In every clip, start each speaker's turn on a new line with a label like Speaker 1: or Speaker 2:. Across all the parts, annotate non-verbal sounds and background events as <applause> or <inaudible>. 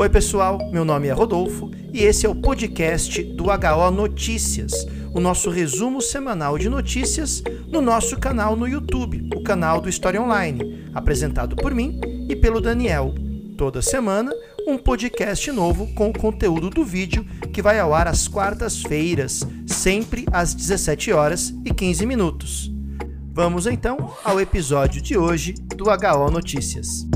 Speaker 1: Oi, pessoal, meu nome é Rodolfo e esse é o podcast do HO Notícias, o nosso resumo semanal de notícias no nosso canal no YouTube, o canal do História Online, apresentado por mim e pelo Daniel. Toda semana, um podcast novo com o conteúdo do vídeo que vai ao ar às quartas-feiras, sempre às 17 horas e 15 minutos. Vamos então ao episódio de hoje do HO Notícias.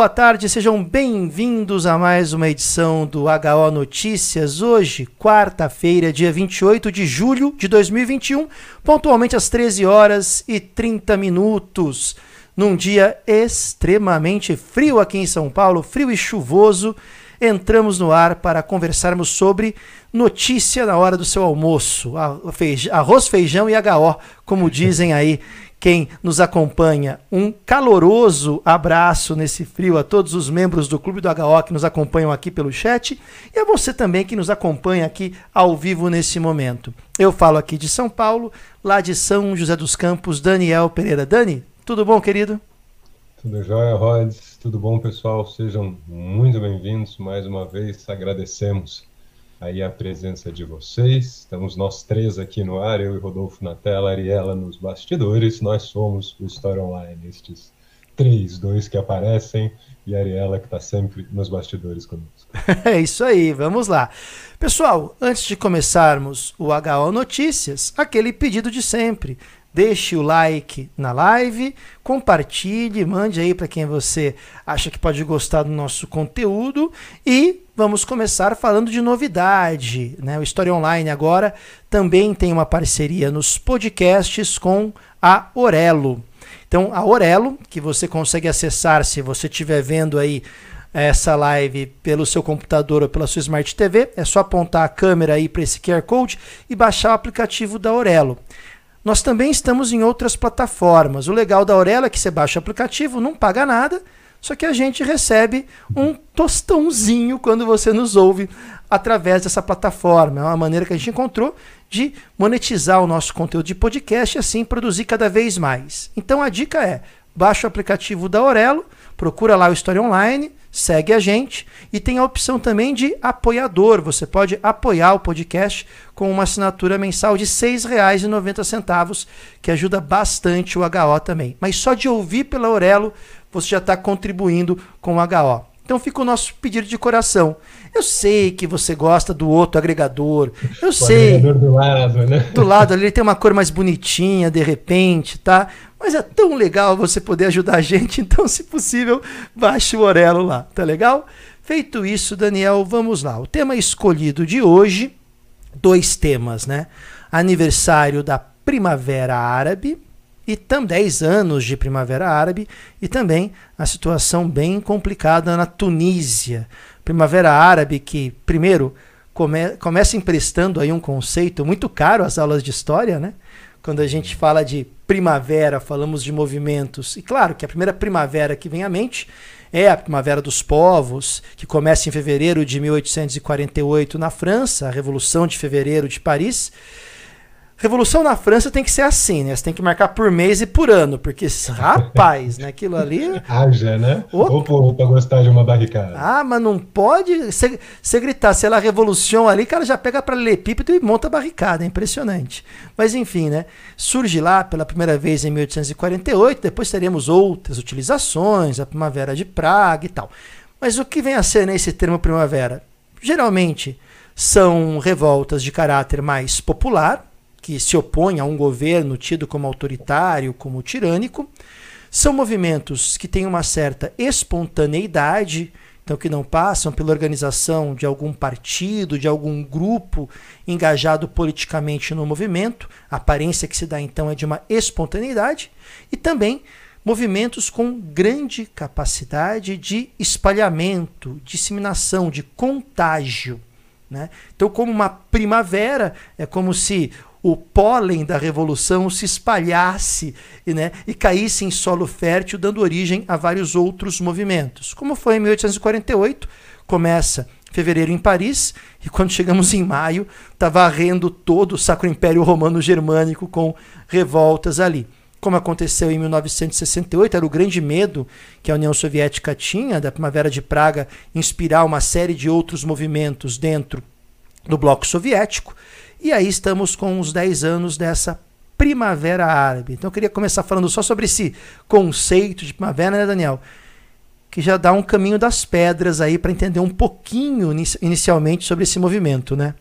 Speaker 1: Boa tarde, sejam bem-vindos a mais uma edição do HO Notícias. Hoje, quarta-feira, dia 28 de julho de 2021, pontualmente às 13 horas e 30 minutos. Num dia extremamente frio aqui em São Paulo, frio e chuvoso, entramos no ar para conversarmos sobre notícia na hora do seu almoço. Arroz, feijão e HO, como dizem aí quem nos acompanha. Um caloroso abraço nesse frio a todos os membros do Clube do HO que nos acompanham aqui pelo chat e a você também que nos acompanha aqui ao vivo nesse momento. Eu falo aqui de São Paulo, lá de São José dos Campos, Daniel Pereira. Dani, tudo bom, querido?
Speaker 2: Tudo jóia, Rods. Tudo bom, pessoal? Sejam muito bem-vindos mais uma vez. Agradecemos aí a presença de vocês. Estamos nós três aqui no ar, eu e Rodolfo na tela, Ariela nos bastidores. Nós somos o História Online, estes três, dois que aparecem e a Ariela que está sempre nos bastidores conosco. <laughs>
Speaker 1: É isso aí, vamos lá. Pessoal, antes de começarmos o HO Notícias, aquele pedido de sempre. Deixe o like na live, compartilhe, mande aí para quem você acha que pode gostar do nosso conteúdo e vamos começar falando de novidade. Né? O História Online agora também tem uma parceria nos podcasts com a Orelo. Então, a Orelo, que você consegue acessar se você estiver vendo aí essa live pelo seu computador ou pela sua Smart TV, é só apontar a câmera aí para esse QR Code e baixar o aplicativo da Orelo. Nós também estamos em outras plataformas. O legal da Orelo é que você baixa o aplicativo, não paga nada, só que a gente recebe um tostãozinho quando você nos ouve através dessa plataforma. É uma maneira que a gente encontrou de monetizar o nosso conteúdo de podcast e assim produzir cada vez mais. Então a dica é: baixa o aplicativo da Aurelo, procura lá o História Online, segue a gente e tem a opção também de apoiador. Você pode apoiar o podcast com uma assinatura mensal de R$ 6,90, que ajuda bastante o HO também. Mas só de ouvir pela Aurelo você já está contribuindo com o HO. Então fica o nosso pedido de coração. Eu sei que você gosta do outro agregador. Eu o sei. Agregador
Speaker 2: do lado, né?
Speaker 1: Do lado ali ele tem uma cor mais bonitinha, de repente, tá? Mas é tão legal você poder ajudar a gente, <laughs> então, se possível, baixe o Orelo lá, tá legal? Feito isso, Daniel, vamos lá. O tema escolhido de hoje, dois temas, né? Aniversário da Primavera Árabe, e também 10 anos de Primavera Árabe e também a situação bem complicada na Tunísia. Primavera Árabe que, primeiro, come, começa emprestando aí um conceito muito caro às aulas de história, né? Quando a gente fala de primavera, falamos de movimentos. E claro que a primeira primavera que vem à mente é a Primavera dos Povos, que começa em fevereiro de 1848 na França, a Revolução de Fevereiro de Paris Revolução na França tem que ser assim, né? Você tem que marcar por mês e por ano, porque, rapaz, né? Aquilo ali. <laughs>
Speaker 2: Haja, né? Ou por, pra gostar de uma barricada.
Speaker 1: Ah, mas não pode. Você gritar, sei lá, revolução ali, cara já pega para lepípedo e monta a barricada. É impressionante. Mas enfim, né? Surge lá pela primeira vez em 1848, depois teremos outras utilizações, a Primavera de Praga e tal. Mas o que vem a ser nesse termo primavera? Geralmente são revoltas de caráter mais popular que se opõem a um governo tido como autoritário, como tirânico. São movimentos que têm uma certa espontaneidade, então que não passam pela organização de algum partido, de algum grupo engajado politicamente no movimento. A aparência que se dá então é de uma espontaneidade e também movimentos com grande capacidade de espalhamento, disseminação, de contágio. Né? Então, como uma primavera, é como se o pólen da revolução se espalhasse né, e caísse em solo fértil, dando origem a vários outros movimentos. Como foi em 1848, começa fevereiro em Paris, e quando chegamos em maio, está varrendo todo o Sacro Império Romano Germânico com revoltas ali. Como aconteceu em 1968, era o grande medo que a União Soviética tinha da Primavera de Praga inspirar uma série de outros movimentos dentro do bloco soviético. E aí estamos com os 10 anos dessa Primavera Árabe. Então eu queria começar falando só sobre esse conceito de primavera, né, Daniel? Que já dá um caminho das pedras aí para entender um pouquinho inicialmente sobre esse movimento, né?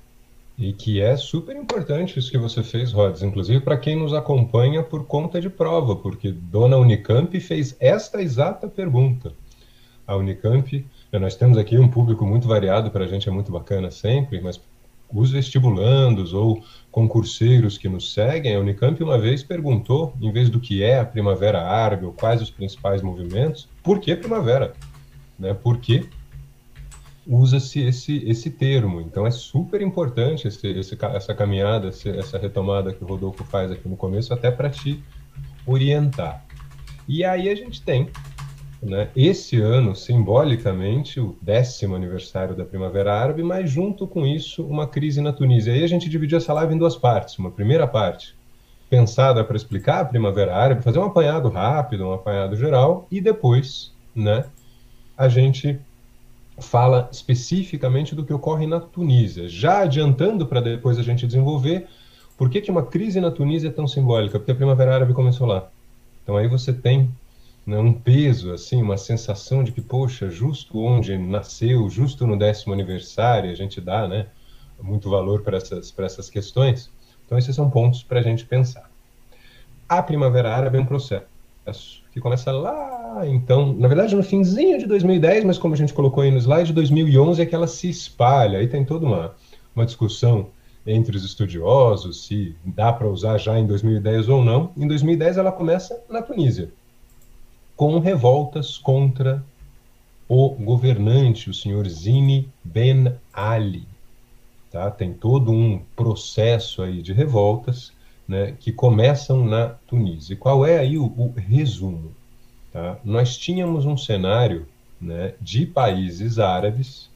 Speaker 2: E que é super importante isso que você fez, Rods, inclusive para quem nos acompanha por conta de prova, porque Dona Unicamp fez esta exata pergunta. A Unicamp, nós temos aqui um público muito variado, para a gente é muito bacana sempre, mas os vestibulandos ou concurseiros que nos seguem, a Unicamp uma vez perguntou, em vez do que é a Primavera Árabe ou quais os principais movimentos, por que primavera? Né? Por que usa-se esse, esse termo? Então é super importante esse, esse, essa caminhada, essa retomada que o Rodolfo faz aqui no começo, até para te orientar. E aí a gente tem né, esse ano, simbolicamente, o décimo aniversário da Primavera Árabe, mas junto com isso, uma crise na Tunísia. Aí a gente dividiu essa live em duas partes. Uma primeira parte, pensada para explicar a Primavera Árabe, fazer um apanhado rápido, um apanhado geral, e depois, né, a gente fala especificamente do que ocorre na Tunísia, já adiantando para depois a gente desenvolver por que, que uma crise na Tunísia é tão simbólica, porque a Primavera Árabe começou lá. Então aí você tem né, um peso, assim, uma sensação de que, poxa, justo onde nasceu, justo no décimo aniversário, a gente dá né, muito valor para essas, essas questões. Então, esses são pontos para a gente pensar. A Primavera Árabe é um processo que começa lá, então, na verdade, no finzinho de 2010, mas como a gente colocou aí no slide, 2011 é que ela se espalha. Aí tem toda uma, uma discussão entre os estudiosos se dá para usar já em 2010 ou não. Em 2010 ela começa na Tunísia com revoltas contra o governante, o senhor Zine Ben Ali. Tá? Tem todo um processo aí de revoltas né, que começam na Tunísia. E qual é aí o, o resumo? Tá? Nós tínhamos um cenário né, de países árabes,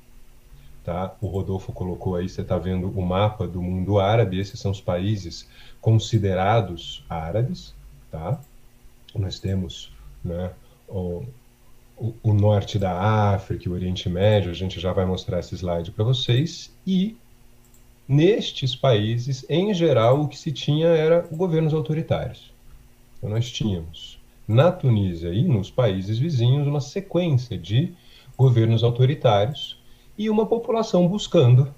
Speaker 2: tá? o Rodolfo colocou aí, você está vendo o mapa do mundo árabe, esses são os países considerados árabes. Tá? Nós temos né? O, o, norte da África, o Oriente Médio, a gente já vai mostrar esse slide para vocês, e nestes países, em geral, o que se tinha era governos autoritários. Então nós tínhamos na Tunísia e nos países vizinhos uma sequência de governos autoritários e uma população buscando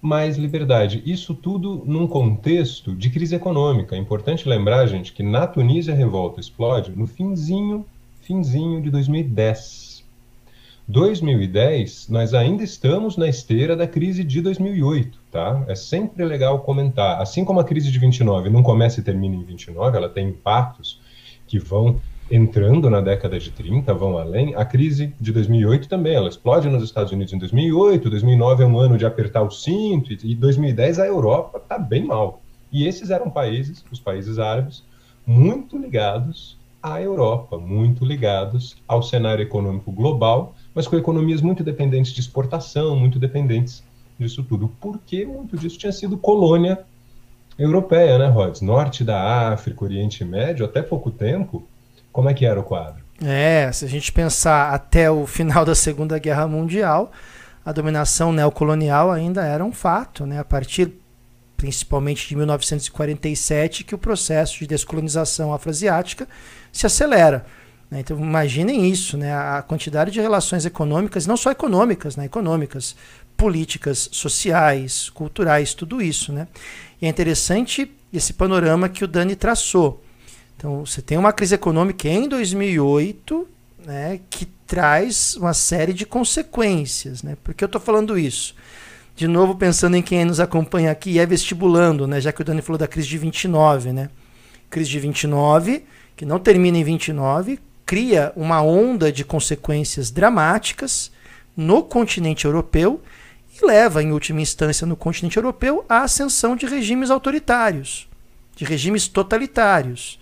Speaker 2: mais liberdade. Isso tudo num contexto de crise econômica. É importante lembrar, gente, que na Tunísia a revolta explode no finzinho, finzinho de 2010. 2010, nós ainda estamos na esteira da crise de 2008, tá? É sempre legal comentar. Assim como a crise de 29 não começa e termina em 29, ela tem impactos que vão entrando na década de 30, vão além. A crise de 2008 também, ela explode nos Estados Unidos em 2008, 2009 é um ano de apertar o cinto, e 2010 a Europa está bem mal. E esses eram países, os países árabes, muito ligados à Europa, muito ligados ao cenário econômico global, mas com economias muito dependentes de exportação, muito dependentes disso tudo, porque muito disso tinha sido colônia europeia, né, Rods? Norte da África, Oriente Médio, até pouco tempo, como é que era o quadro?
Speaker 1: É, se a gente pensar até o final da Segunda Guerra Mundial, a dominação neocolonial ainda era um fato, né? A partir principalmente de 1947 que o processo de descolonização afroasiática se acelera. Né? Então imaginem isso, né? A quantidade de relações econômicas, não só econômicas, né? Econômicas, políticas, sociais, culturais, tudo isso, né? E é interessante esse panorama que o Dani traçou. Então, você tem uma crise econômica em 2008, né, que traz uma série de consequências. Né? Por que eu estou falando isso? De novo, pensando em quem nos acompanha aqui, é vestibulando, né, já que o Dani falou da crise de 29. Né? Crise de 29, que não termina em 29, cria uma onda de consequências dramáticas no continente europeu e leva, em última instância, no continente europeu, à ascensão de regimes autoritários. de regimes totalitários.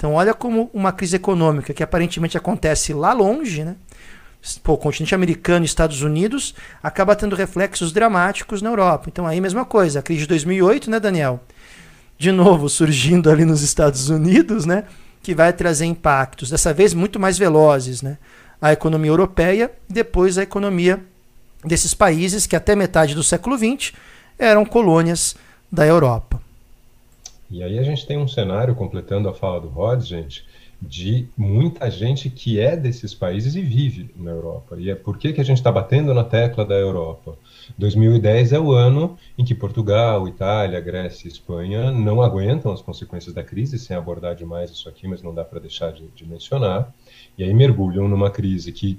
Speaker 1: Então, olha como uma crise econômica que aparentemente acontece lá longe, né? Pô, o continente americano e Estados Unidos acaba tendo reflexos dramáticos na Europa. Então, aí, mesma coisa. A crise de 2008, né, Daniel? De novo, <laughs> surgindo ali nos Estados Unidos, né? Que vai trazer impactos, dessa vez muito mais velozes, né? A economia europeia, depois a economia desses países que até metade do século XX eram colônias da Europa.
Speaker 2: E aí a gente tem um cenário, completando a fala do Rod, gente, de muita gente que é desses países e vive na Europa. E é por que, que a gente está batendo na tecla da Europa? 2010 é o ano em que Portugal, Itália, Grécia e Espanha não aguentam as consequências da crise, sem abordar demais isso aqui, mas não dá para deixar de, de mencionar. E aí mergulham numa crise que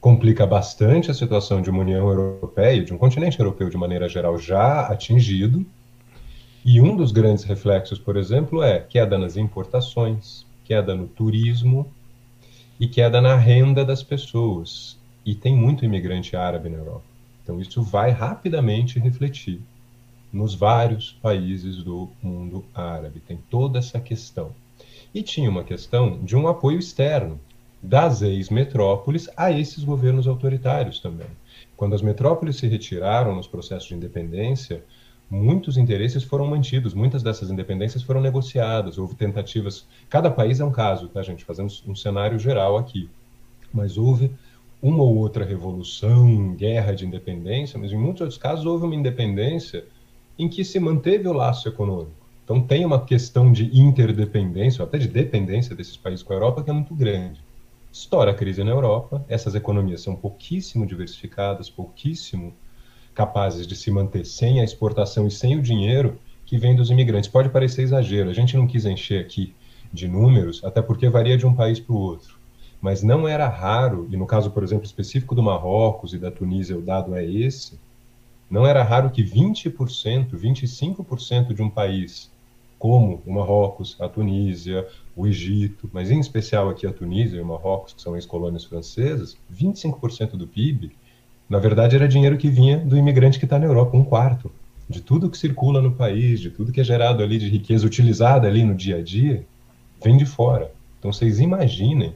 Speaker 2: complica bastante a situação de uma União Europeia, de um continente europeu de maneira geral já atingido, e um dos grandes reflexos, por exemplo, é queda nas importações, queda no turismo e queda na renda das pessoas. E tem muito imigrante árabe na Europa. Então isso vai rapidamente refletir nos vários países do mundo árabe. Tem toda essa questão. E tinha uma questão de um apoio externo das ex-metrópoles a esses governos autoritários também. Quando as metrópoles se retiraram nos processos de independência, muitos interesses foram mantidos, muitas dessas independências foram negociadas, houve tentativas. Cada país é um caso, tá, gente? Fazemos um cenário geral aqui. Mas houve uma ou outra revolução, guerra de independência, mas em muitos outros casos houve uma independência em que se manteve o laço econômico. Então tem uma questão de interdependência, ou até de dependência desses países com a Europa, que é muito grande. Estoura a crise na Europa, essas economias são pouquíssimo diversificadas, pouquíssimo capazes de se manter sem a exportação e sem o dinheiro que vem dos imigrantes. Pode parecer exagero, a gente não quis encher aqui de números, até porque varia de um país para o outro. Mas não era raro, e no caso, por exemplo, específico do Marrocos e da Tunísia, o dado é esse, não era raro que 20%, 25% de um país como o Marrocos, a Tunísia, o Egito, mas em especial aqui a Tunísia e o Marrocos, que são ex-colônias francesas, 25% do PIB na verdade, era dinheiro que vinha do imigrante que está na Europa, um quarto de tudo que circula no país, de tudo que é gerado ali de riqueza utilizada ali no dia a dia, vem de fora. Então vocês imaginem,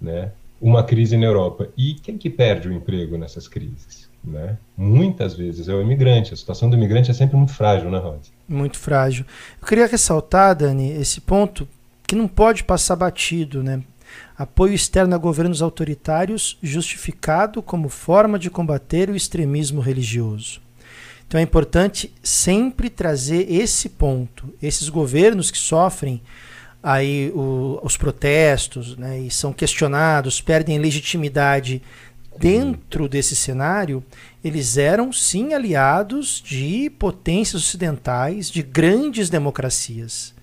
Speaker 2: né, uma crise na Europa. E quem que perde o emprego nessas crises? Né? Muitas vezes é o imigrante. A situação do imigrante é sempre muito frágil, né, Rod?
Speaker 1: Muito frágil. Eu queria ressaltar, Dani, esse ponto que não pode passar batido, né? Apoio externo a governos autoritários justificado como forma de combater o extremismo religioso. Então é importante sempre trazer esse ponto. Esses governos que sofrem aí o, os protestos né, e são questionados, perdem legitimidade dentro desse cenário, eles eram sim aliados de potências ocidentais, de grandes democracias,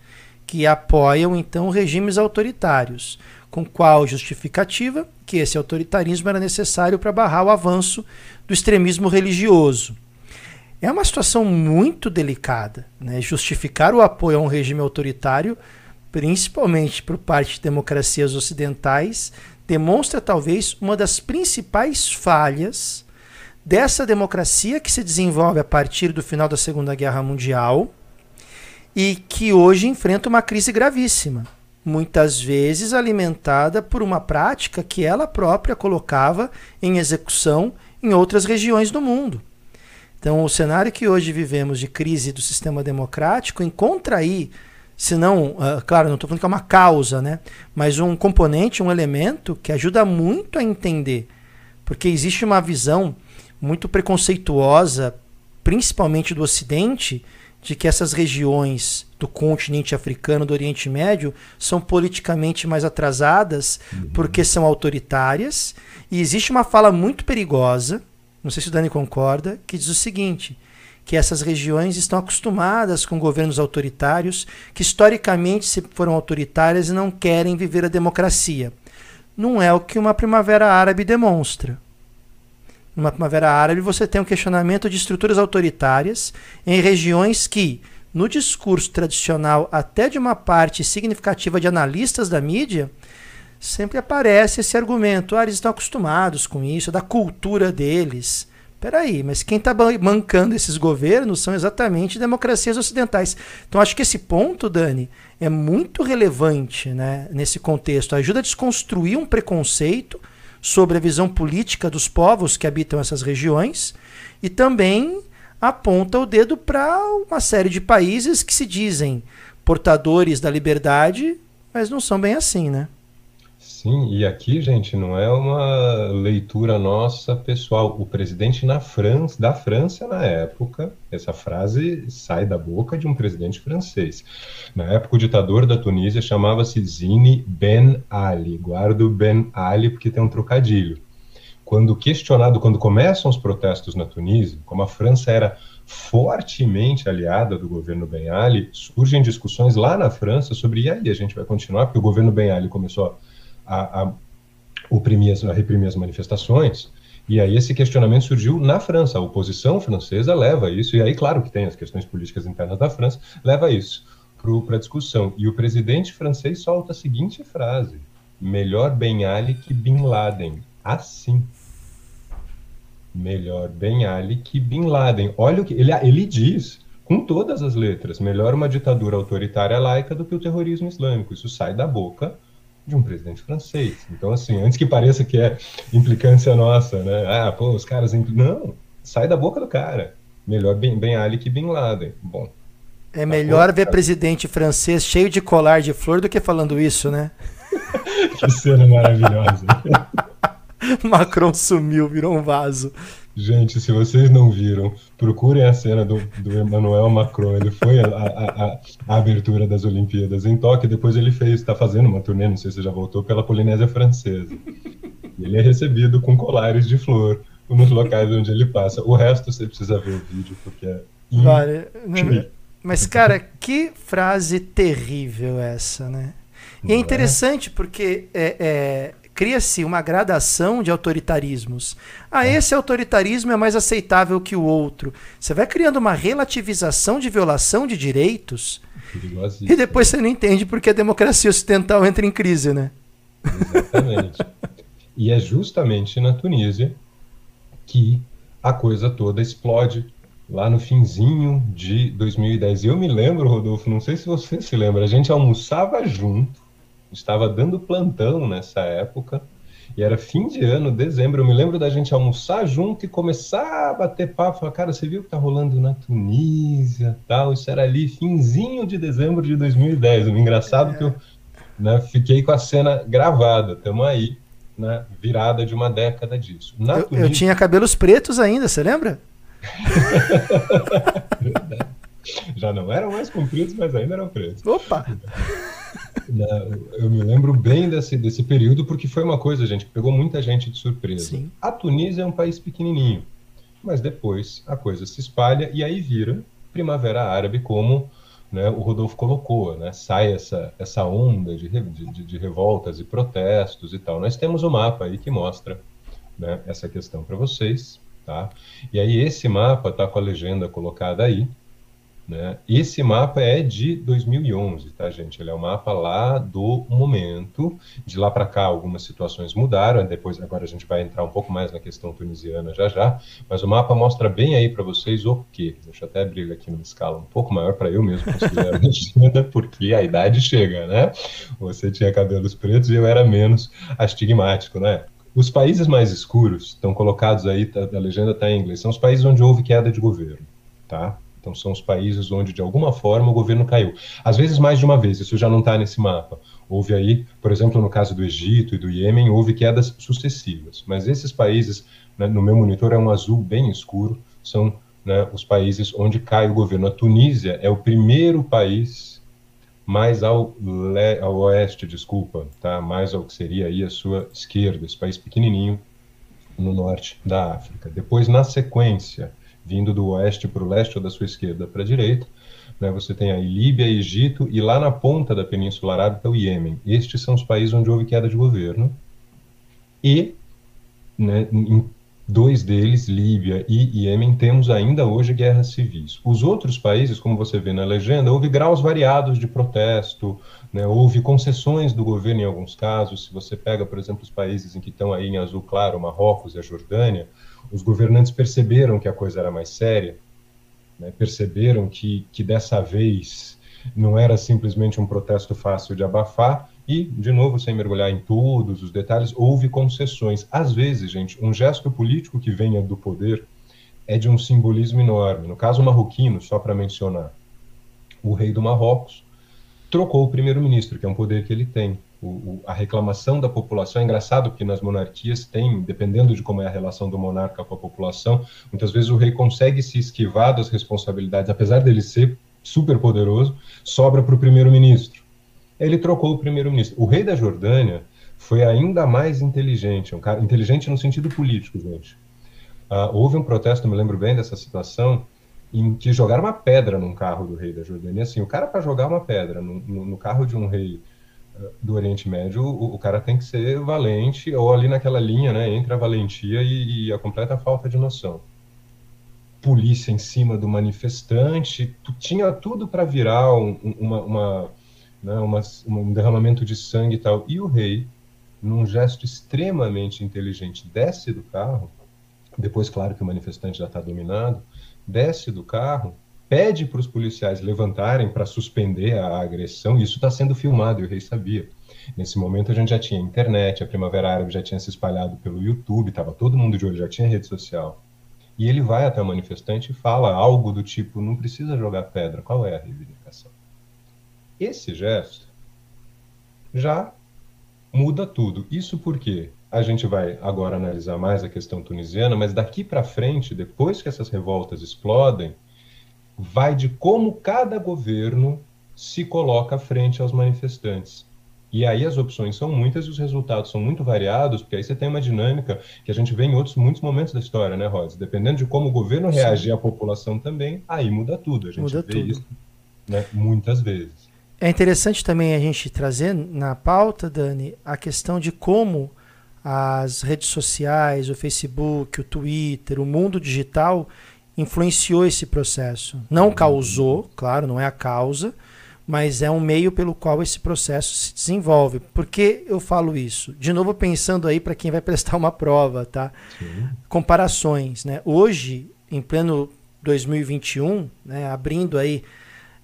Speaker 1: que apoiam então regimes autoritários com qual justificativa que esse autoritarismo era necessário para barrar o avanço do extremismo religioso. É uma situação muito delicada, né? justificar o apoio a um regime autoritário, principalmente por parte de democracias ocidentais, demonstra talvez uma das principais falhas dessa democracia que se desenvolve a partir do final da Segunda Guerra Mundial e que hoje enfrenta uma crise gravíssima muitas vezes alimentada por uma prática que ela própria colocava em execução em outras regiões do mundo. Então, o cenário que hoje vivemos de crise do sistema democrático encontra aí, se não, uh, claro, não estou falando que é uma causa, né? mas um componente, um elemento que ajuda muito a entender, porque existe uma visão muito preconceituosa, principalmente do Ocidente, de que essas regiões do continente africano, do Oriente Médio, são politicamente mais atrasadas uhum. porque são autoritárias. E existe uma fala muito perigosa, não sei se o Dani concorda, que diz o seguinte: que essas regiões estão acostumadas com governos autoritários, que historicamente se foram autoritárias e não querem viver a democracia. Não é o que uma primavera árabe demonstra numa primavera árabe, você tem um questionamento de estruturas autoritárias em regiões que, no discurso tradicional, até de uma parte significativa de analistas da mídia, sempre aparece esse argumento: ah, eles estão acostumados com isso, é da cultura deles. peraí, mas quem está mancando esses governos são exatamente democracias ocidentais. Então acho que esse ponto, Dani, é muito relevante né, nesse contexto. Ajuda a desconstruir um preconceito sobre a visão política dos povos que habitam essas regiões e também aponta o dedo para uma série de países que se dizem portadores da liberdade, mas não são bem assim, né?
Speaker 2: Sim, e aqui, gente, não é uma leitura nossa pessoal. O presidente na França, da França, na época, essa frase sai da boca de um presidente francês. Na época, o ditador da Tunísia chamava-se Zine Ben Ali. Guardo Ben Ali porque tem um trocadilho. Quando questionado, quando começam os protestos na Tunísia, como a França era fortemente aliada do governo Ben Ali, surgem discussões lá na França sobre e aí a gente vai continuar, porque o governo Ben Ali começou a a, a, oprimir, a reprimir as manifestações. E aí esse questionamento surgiu na França. A oposição francesa leva isso, e aí, claro que tem as questões políticas internas da França, leva isso para discussão. E o presidente francês solta a seguinte frase: melhor Ben Ali que Bin Laden. Assim. Melhor Ben Ali que Bin Laden. Olha o que ele, ele diz com todas as letras: melhor uma ditadura autoritária laica do que o terrorismo islâmico. Isso sai da boca de um presidente francês. Então, assim, antes que pareça que é implicância nossa, né? Ah, pô, os caras. Impl... Não, sai da boca do cara. Melhor Ben, ben Ali que Bin Laden. Bom.
Speaker 1: É tá melhor ver presidente francês cheio de colar de flor do que falando isso, né? <laughs>
Speaker 2: que cena maravilhosa. <laughs>
Speaker 1: Macron sumiu, virou um vaso.
Speaker 2: Gente, se vocês não viram, procurem a cena do, do Emmanuel Macron. Ele foi a, a, a, a abertura das Olimpíadas em Tóquio, depois ele fez, está fazendo uma turnê, não sei se já voltou, pela Polinésia Francesa. Ele é recebido com colares de flor nos locais onde ele passa. O resto você precisa ver o vídeo, porque é.
Speaker 1: Vale. Mas, cara, que frase terrível essa, né? E é, é interessante porque é, é cria-se uma gradação de autoritarismos. Ah, é. esse autoritarismo é mais aceitável que o outro. Você vai criando uma relativização de violação de direitos e depois você não entende porque a democracia ocidental entra em crise, né?
Speaker 2: Exatamente. <laughs> e é justamente na Tunísia que a coisa toda explode lá no finzinho de 2010. Eu me lembro, Rodolfo, não sei se você se lembra, a gente almoçava junto estava dando plantão nessa época. E era fim de ano, dezembro. Eu me lembro da gente almoçar junto e começar a bater papo. Falar, cara, você viu o que tá rolando na Tunísia? Tal. Isso era ali, finzinho de dezembro de 2010. O engraçado é. que eu né, fiquei com a cena gravada. Estamos aí, né, virada de uma década disso.
Speaker 1: Eu, Tunísia... eu, tinha cabelos pretos ainda, você lembra? <laughs>
Speaker 2: Já não eram mais compridos, mas ainda eram pretos.
Speaker 1: Opa!
Speaker 2: Né, eu me lembro bem desse, desse período porque foi uma coisa, gente, que pegou muita gente de surpresa. Sim. A Tunísia é um país pequenininho, mas depois a coisa se espalha e aí vira Primavera Árabe, como né, o Rodolfo colocou, né, sai essa, essa onda de, de, de revoltas e protestos e tal. Nós temos um mapa aí que mostra né, essa questão para vocês, tá? E aí esse mapa está com a legenda colocada aí, né? Esse mapa é de 2011, tá, gente? Ele é um mapa lá do momento. De lá para cá, algumas situações mudaram. Depois, agora a gente vai entrar um pouco mais na questão tunisiana já já. Mas o mapa mostra bem aí para vocês o quê? Deixa eu até abrir aqui numa escala um pouco maior para eu mesmo considerar <laughs> porque a idade chega, né? Você tinha cabelos pretos e eu era menos astigmático, né? Os países mais escuros estão colocados aí, tá, a legenda está em inglês, são os países onde houve queda de governo, tá? Então, são os países onde, de alguma forma, o governo caiu. Às vezes, mais de uma vez, isso já não está nesse mapa. Houve aí, por exemplo, no caso do Egito e do Iêmen, houve quedas sucessivas. Mas esses países, né, no meu monitor, é um azul bem escuro, são né, os países onde cai o governo. A Tunísia é o primeiro país mais ao, le, ao oeste, desculpa, tá? mais ao que seria aí a sua esquerda, esse país pequenininho no norte da África. Depois, na sequência, vindo do oeste para o leste ou da sua esquerda para a direita. Né, você tem aí Líbia, Egito e lá na ponta da Península Arábica o Iêmen. Estes são os países onde houve queda de governo. E, né, em dois deles, Líbia e Iêmen, temos ainda hoje guerras civis. Os outros países, como você vê na legenda, houve graus variados de protesto, né, houve concessões do governo em alguns casos. Se você pega, por exemplo, os países em que estão aí em azul claro, Marrocos e a Jordânia, os governantes perceberam que a coisa era mais séria, né, perceberam que, que dessa vez não era simplesmente um protesto fácil de abafar, e, de novo, sem mergulhar em todos os detalhes, houve concessões. Às vezes, gente, um gesto político que venha do poder é de um simbolismo enorme. No caso marroquino, só para mencionar, o rei do Marrocos trocou o primeiro-ministro, que é um poder que ele tem. O, o, a reclamação da população é engraçado porque nas monarquias tem, dependendo de como é a relação do monarca com a população, muitas vezes o rei consegue se esquivar das responsabilidades, apesar dele ser super poderoso, sobra para o primeiro-ministro ele trocou o primeiro-ministro. O rei da Jordânia foi ainda mais inteligente, um cara inteligente no sentido político, gente. Uh, houve um protesto, me lembro bem dessa situação, em que jogaram uma pedra num carro do rei da Jordânia. Assim, o cara para jogar uma pedra no, no, no, carro de um rei uh, do Oriente Médio, o, o, cara tem que ser valente, ou ali naquela linha, né, entre a valentia e, e a completa falta de noção. Polícia em cima do manifestante, tinha tudo para virar um, uma, uma né, uma, um derramamento de sangue e tal. E o rei, num gesto extremamente inteligente, desce do carro, depois, claro, que o manifestante já está dominado, desce do carro, pede para os policiais levantarem para suspender a agressão, isso está sendo filmado, e o rei sabia. Nesse momento a gente já tinha internet, a Primavera Árabe já tinha se espalhado pelo YouTube, estava todo mundo de olho, já tinha rede social. E ele vai até o manifestante e fala algo do tipo: não precisa jogar pedra, qual é a reivindicação? Esse gesto já muda tudo. Isso porque a gente vai agora analisar mais a questão tunisiana, mas daqui para frente, depois que essas revoltas explodem, vai de como cada governo se coloca frente aos manifestantes. E aí as opções são muitas e os resultados são muito variados, porque aí você tem uma dinâmica que a gente vê em outros muitos momentos da história, né, Rhodes? Dependendo de como o governo reagir à população também, aí muda tudo. A gente muda vê tudo. isso né, muitas vezes.
Speaker 1: É interessante também a gente trazer na pauta, Dani, a questão de como as redes sociais, o Facebook, o Twitter, o mundo digital influenciou esse processo. Não causou, claro, não é a causa, mas é um meio pelo qual esse processo se desenvolve. Por que eu falo isso? De novo pensando aí para quem vai <laughs> prestar uma prova, tá? Sim. Comparações, né? Hoje, em pleno 2021, né, abrindo aí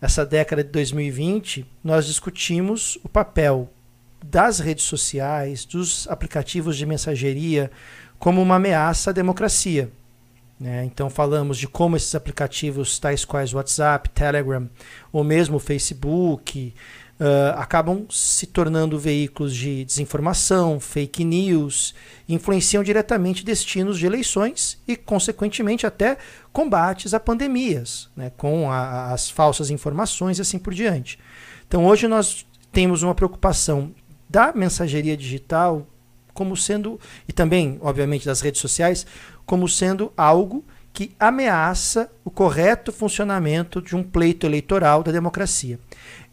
Speaker 1: essa década de 2020, nós discutimos o papel das redes sociais, dos aplicativos de mensageria, como uma ameaça à democracia. Né? Então, falamos de como esses aplicativos, tais quais WhatsApp, Telegram, ou mesmo Facebook, uh, acabam se tornando veículos de desinformação, fake news, influenciam diretamente destinos de eleições e, consequentemente, até combates a pandemias, né, com a, as falsas informações e assim por diante. Então, hoje nós temos uma preocupação da mensageria digital como sendo, e também, obviamente, das redes sociais, como sendo algo que ameaça o correto funcionamento de um pleito eleitoral da democracia.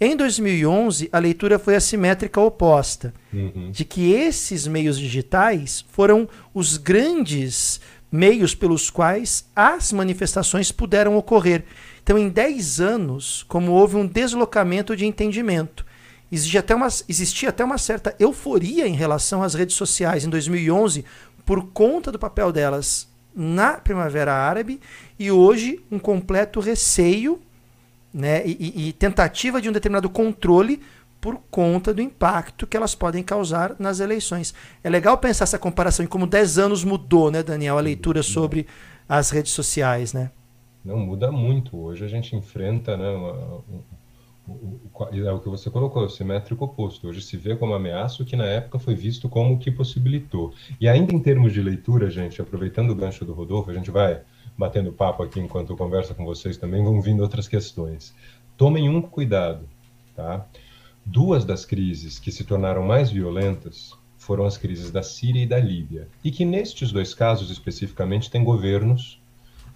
Speaker 1: Em 2011, a leitura foi assimétrica oposta, uhum. de que esses meios digitais foram os grandes meios pelos quais as manifestações puderam ocorrer. Então, em 10 anos, como houve um deslocamento de entendimento, existia até uma, existia até uma certa euforia em relação às redes sociais em 2011 por conta do papel delas na Primavera Árabe e hoje um completo receio né, e, e, tentativa de um determinado controle por conta do impacto que elas podem causar nas eleições. É legal pensar essa comparação em como 10 anos mudou, né, Daniel, a leitura sobre as redes sociais, né?
Speaker 2: Não, muda muito. Hoje a gente enfrenta né, uma, é o que você colocou, o simétrico oposto. Hoje se vê como ameaça o que na época foi visto como o que possibilitou. E ainda em termos de leitura, gente, aproveitando o gancho do Rodolfo, a gente vai batendo papo aqui enquanto eu converso com vocês também, vão vindo outras questões. Tomem um cuidado, tá? Duas das crises que se tornaram mais violentas foram as crises da Síria e da Líbia. E que nestes dois casos especificamente tem governos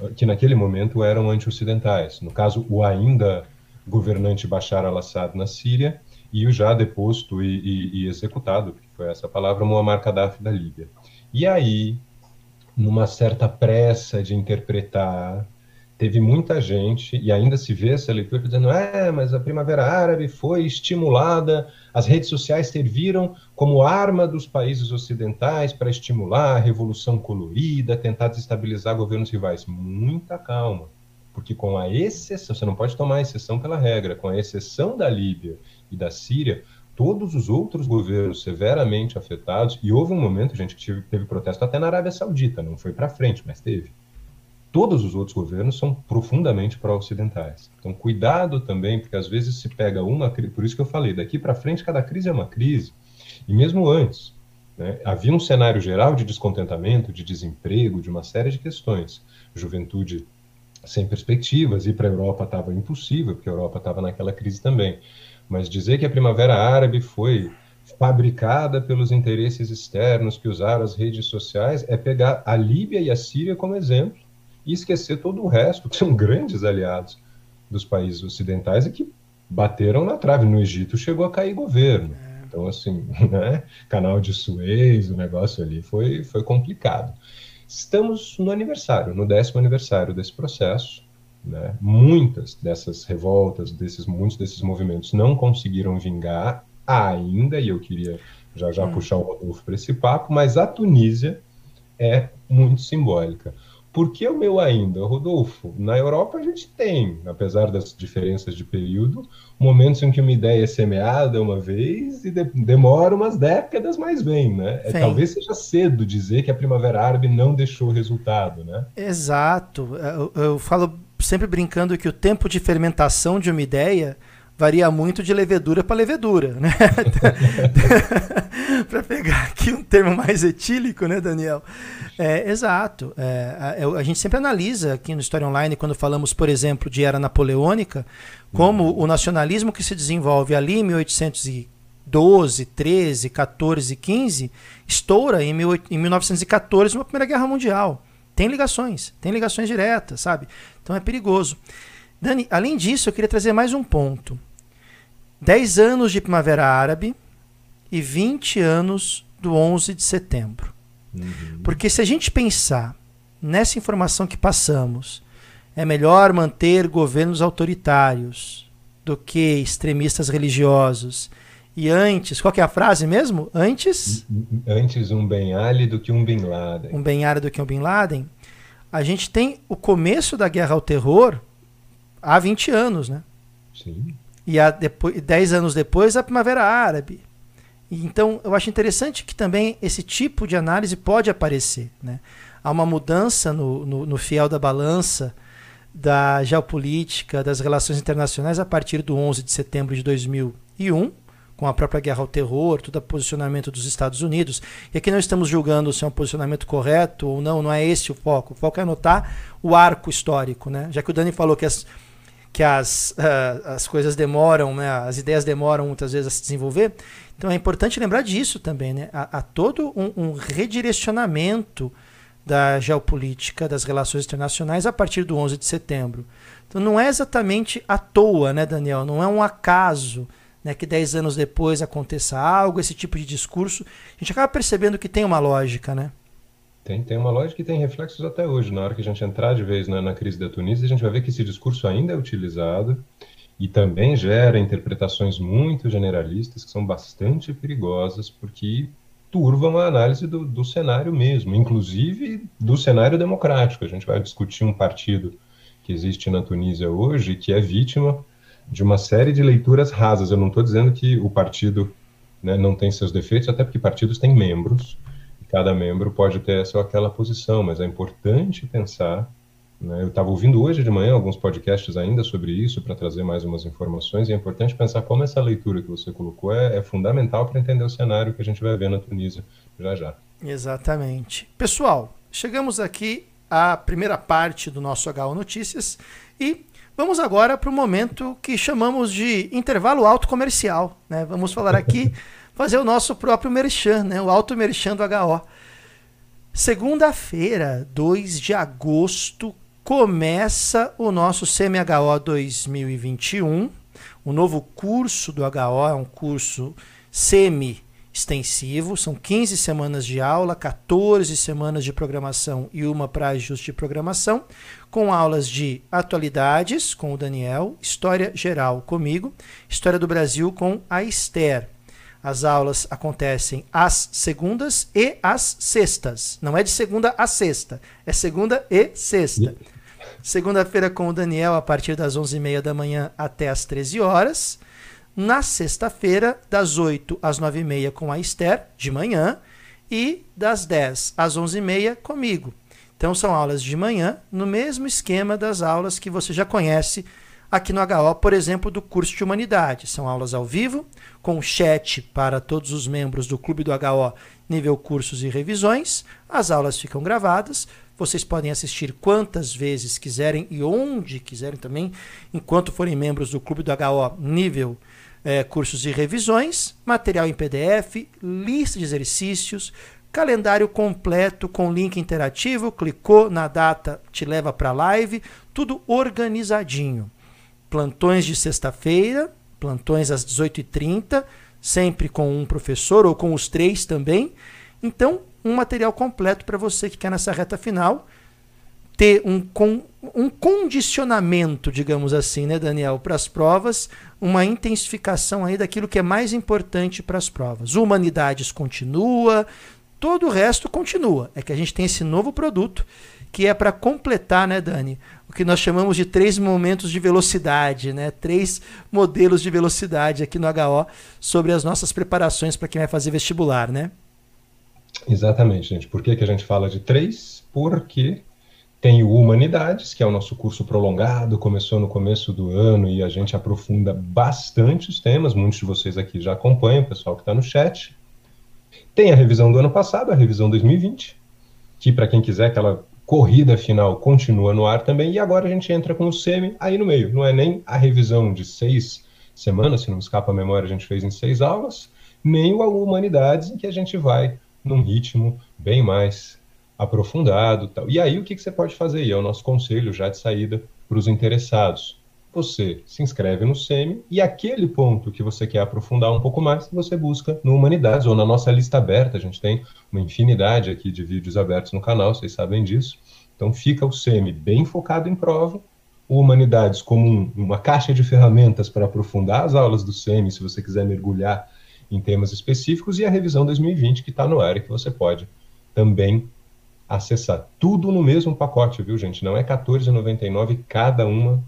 Speaker 2: ah, que naquele momento eram anti-ocidentais. No caso, o ainda governante Bashar al-Assad na Síria e o já deposto e, e, e executado, que foi essa palavra, Muammar Gaddafi da Líbia. E aí, numa certa pressa de interpretar. Teve muita gente, e ainda se vê essa leitura, dizendo: é, mas a Primavera Árabe foi estimulada, as redes sociais serviram como arma dos países ocidentais para estimular a revolução colorida, tentar desestabilizar governos rivais. Muita calma, porque com a exceção, você não pode tomar exceção pela regra, com a exceção da Líbia e da Síria, todos os outros governos severamente afetados, e houve um momento, gente, que teve, teve protesto até na Arábia Saudita, não foi para frente, mas teve. Todos os outros governos são profundamente pró-ocidentais. Então, cuidado também, porque às vezes se pega uma crise, por isso que eu falei, daqui para frente cada crise é uma crise, e mesmo antes, né, havia um cenário geral de descontentamento, de desemprego, de uma série de questões. Juventude sem perspectivas, ir para a Europa estava impossível, porque a Europa estava naquela crise também. Mas dizer que a Primavera Árabe foi fabricada pelos interesses externos que usaram as redes sociais é pegar a Líbia e a Síria como exemplo e esquecer todo o resto, que são <laughs> grandes aliados dos países ocidentais e que bateram na trave. No Egito chegou a cair governo. É. Então, assim, <laughs> né? canal de Suez, o negócio ali foi, foi complicado. Estamos no aniversário, no décimo aniversário desse processo. Né? Muitas dessas revoltas, desses, muitos desses movimentos não conseguiram vingar ainda, e eu queria já já hum. puxar o Rodolfo para esse papo, mas a Tunísia é muito simbólica. Por que o meu ainda, Rodolfo? Na Europa a gente tem, apesar das diferenças de período, momentos em que uma ideia é semeada uma vez e de demora umas décadas, mas vem, né? É, talvez seja cedo dizer que a Primavera Árabe não deixou resultado, né?
Speaker 1: Exato. Eu, eu falo sempre brincando que o tempo de fermentação de uma ideia varia muito de levedura para levedura, né? <laughs> para pegar aqui um termo mais etílico, né, Daniel? É, exato. É, a, a, gente sempre analisa aqui no História Online, quando falamos, por exemplo, de era napoleônica, como uhum. o nacionalismo que se desenvolve ali em 1812, 13, 14, 15, estoura em, mil, em 1914, na Primeira Guerra Mundial. Tem ligações, tem ligações diretas, sabe? Então é perigoso. Dani, além disso, eu queria trazer mais um ponto. 10 anos de Primavera Árabe e 20 anos do 11 de setembro. Uhum. Porque se a gente pensar nessa informação que passamos, é melhor manter governos autoritários do que extremistas religiosos. E antes, qual que é a frase mesmo? Antes?
Speaker 2: Antes um Ben Ali do que um Bin Laden.
Speaker 1: Um Ben Ali do que um Bin Laden. A gente tem o começo da guerra ao terror há 20 anos, né?
Speaker 2: Sim.
Speaker 1: E há depois, 10 anos depois, a Primavera Árabe. Então, eu acho interessante que também esse tipo de análise pode aparecer. Né? Há uma mudança no, no, no fiel da balança da geopolítica, das relações internacionais a partir do 11 de setembro de 2001, com a própria guerra ao terror, todo o posicionamento dos Estados Unidos. E aqui não estamos julgando se é um posicionamento correto ou não, não é esse o foco. O foco é anotar o arco histórico, né? Já que o Dani falou que as, que as, uh, as coisas demoram, né? as ideias demoram muitas vezes a se desenvolver. Então é importante lembrar disso também. Né? Há, há todo um, um redirecionamento da geopolítica, das relações internacionais a partir do 11 de setembro. Então não é exatamente à toa, né, Daniel? Não é um acaso né, que dez anos depois aconteça algo, esse tipo de discurso. A gente acaba percebendo que tem uma lógica, né?
Speaker 2: Tem, tem uma lógica que tem reflexos até hoje. Na hora que a gente entrar de vez na, na crise da Tunísia, a gente vai ver que esse discurso ainda é utilizado e também gera interpretações muito generalistas que são bastante perigosas, porque turvam a análise do, do cenário mesmo, inclusive do cenário democrático. A gente vai discutir um partido que existe na Tunísia hoje que é vítima de uma série de leituras rasas. Eu não estou dizendo que o partido né, não tem seus defeitos, até porque partidos têm membros, cada membro pode ter essa ou aquela posição, mas é importante pensar. Né, eu estava ouvindo hoje de manhã alguns podcasts ainda sobre isso, para trazer mais umas informações, e é importante pensar como essa leitura que você colocou é, é fundamental para entender o cenário que a gente vai ver na Tunísia já já.
Speaker 1: Exatamente. Pessoal, chegamos aqui à primeira parte do nosso HO Notícias e Vamos agora para o momento que chamamos de intervalo alto comercial. Né? Vamos falar aqui, <laughs> fazer o nosso próprio merchan, né? o alto merchan do HO. Segunda-feira, 2 de agosto, começa o nosso CMHO 2021. O novo curso do HO é um curso semi extensivo, são 15 semanas de aula, 14 semanas de programação e uma para ajuste de programação, com aulas de atualidades com o Daniel, história geral comigo, história do Brasil com a Esther. As aulas acontecem às segundas e às sextas. Não é de segunda a sexta, é segunda e sexta. Segunda-feira com o Daniel a partir das 11h30 da manhã até as 13 horas. Na sexta-feira, das 8 às 9h30 com a Esther, de manhã. E das 10 às 11h30 comigo. Então são aulas de manhã, no mesmo esquema das aulas que você já conhece aqui no HO, por exemplo, do curso de Humanidade. São aulas ao vivo, com chat para todos os membros do Clube do HO, nível cursos e revisões. As aulas ficam gravadas. Vocês podem assistir quantas vezes quiserem e onde quiserem também, enquanto forem membros do Clube do HO, nível é, cursos e revisões, material em PDF, lista de exercícios, calendário completo com link interativo, clicou na data, te leva para a live, tudo organizadinho plantões de sexta-feira, plantões às 18h30, sempre com um professor ou com os três também. Então, um material completo para você que quer nessa reta final ter um, com, um condicionamento, digamos assim, né, Daniel, para as provas, uma intensificação aí daquilo que é mais importante para as provas. Humanidades continua, todo o resto continua. É que a gente tem esse novo produto que é para completar, né, Dani, o que nós chamamos de três momentos de velocidade, né? Três modelos de velocidade aqui no HO sobre as nossas preparações para quem vai fazer vestibular, né?
Speaker 2: Exatamente, gente. Por que, que a gente fala de três? Porque tem o Humanidades, que é o nosso curso prolongado, começou no começo do ano e a gente aprofunda bastante os temas. Muitos de vocês aqui já acompanham, o pessoal que está no chat. Tem a revisão do ano passado, a revisão 2020, que para quem quiser aquela corrida final continua no ar também, e agora a gente entra com o semi aí no meio. Não é nem a revisão de seis semanas, se não me escapa a memória, a gente fez em seis aulas, nem o Humanidades, em que a gente vai num ritmo bem mais aprofundado. Tal. E aí o que, que você pode fazer? E é o nosso conselho já de saída para os interessados. Você se inscreve no SEMI e aquele ponto que você quer aprofundar um pouco mais, você busca no Humanidades ou na nossa lista aberta. A gente tem uma infinidade aqui de vídeos abertos no canal, vocês sabem disso. Então fica o SEMI bem focado em prova, o Humanidades como um, uma caixa de ferramentas para aprofundar as aulas do SEMI, se você quiser mergulhar em temas específicos, e a revisão 2020 que está no ar e que você pode também acessar. Tudo no mesmo pacote, viu, gente? Não é R$14,99 cada uma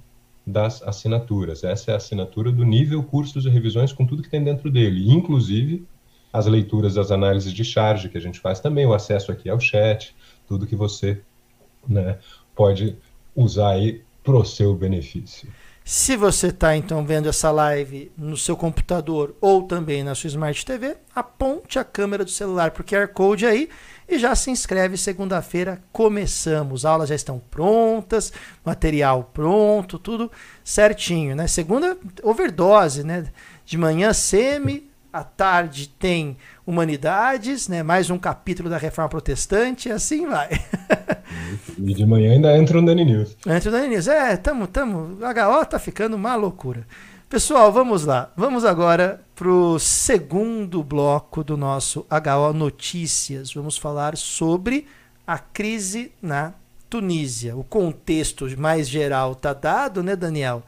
Speaker 2: das assinaturas. Essa é a assinatura do nível cursos e revisões com tudo que tem dentro dele, inclusive as leituras das análises de charge que a gente faz também, o acesso aqui ao chat, tudo que você né, pode usar aí para o seu benefício.
Speaker 1: Se você está então vendo essa live no seu computador ou também na sua Smart TV, aponte a câmera do celular para o QR Code aí e já se inscreve. Segunda-feira começamos. Aulas já estão prontas, material pronto, tudo certinho, né? Segunda, overdose, né? De manhã, semi, à tarde tem humanidades, né? Mais um capítulo da Reforma Protestante, e assim vai. <laughs>
Speaker 2: e de manhã ainda entra o Dani News.
Speaker 1: Entra o Dani News. É, tamo, tamo. O HO tá ficando uma loucura. Pessoal, vamos lá. Vamos agora para o segundo bloco do nosso HO Notícias. Vamos falar sobre a crise na Tunísia. O contexto mais geral está dado, né, Daniel?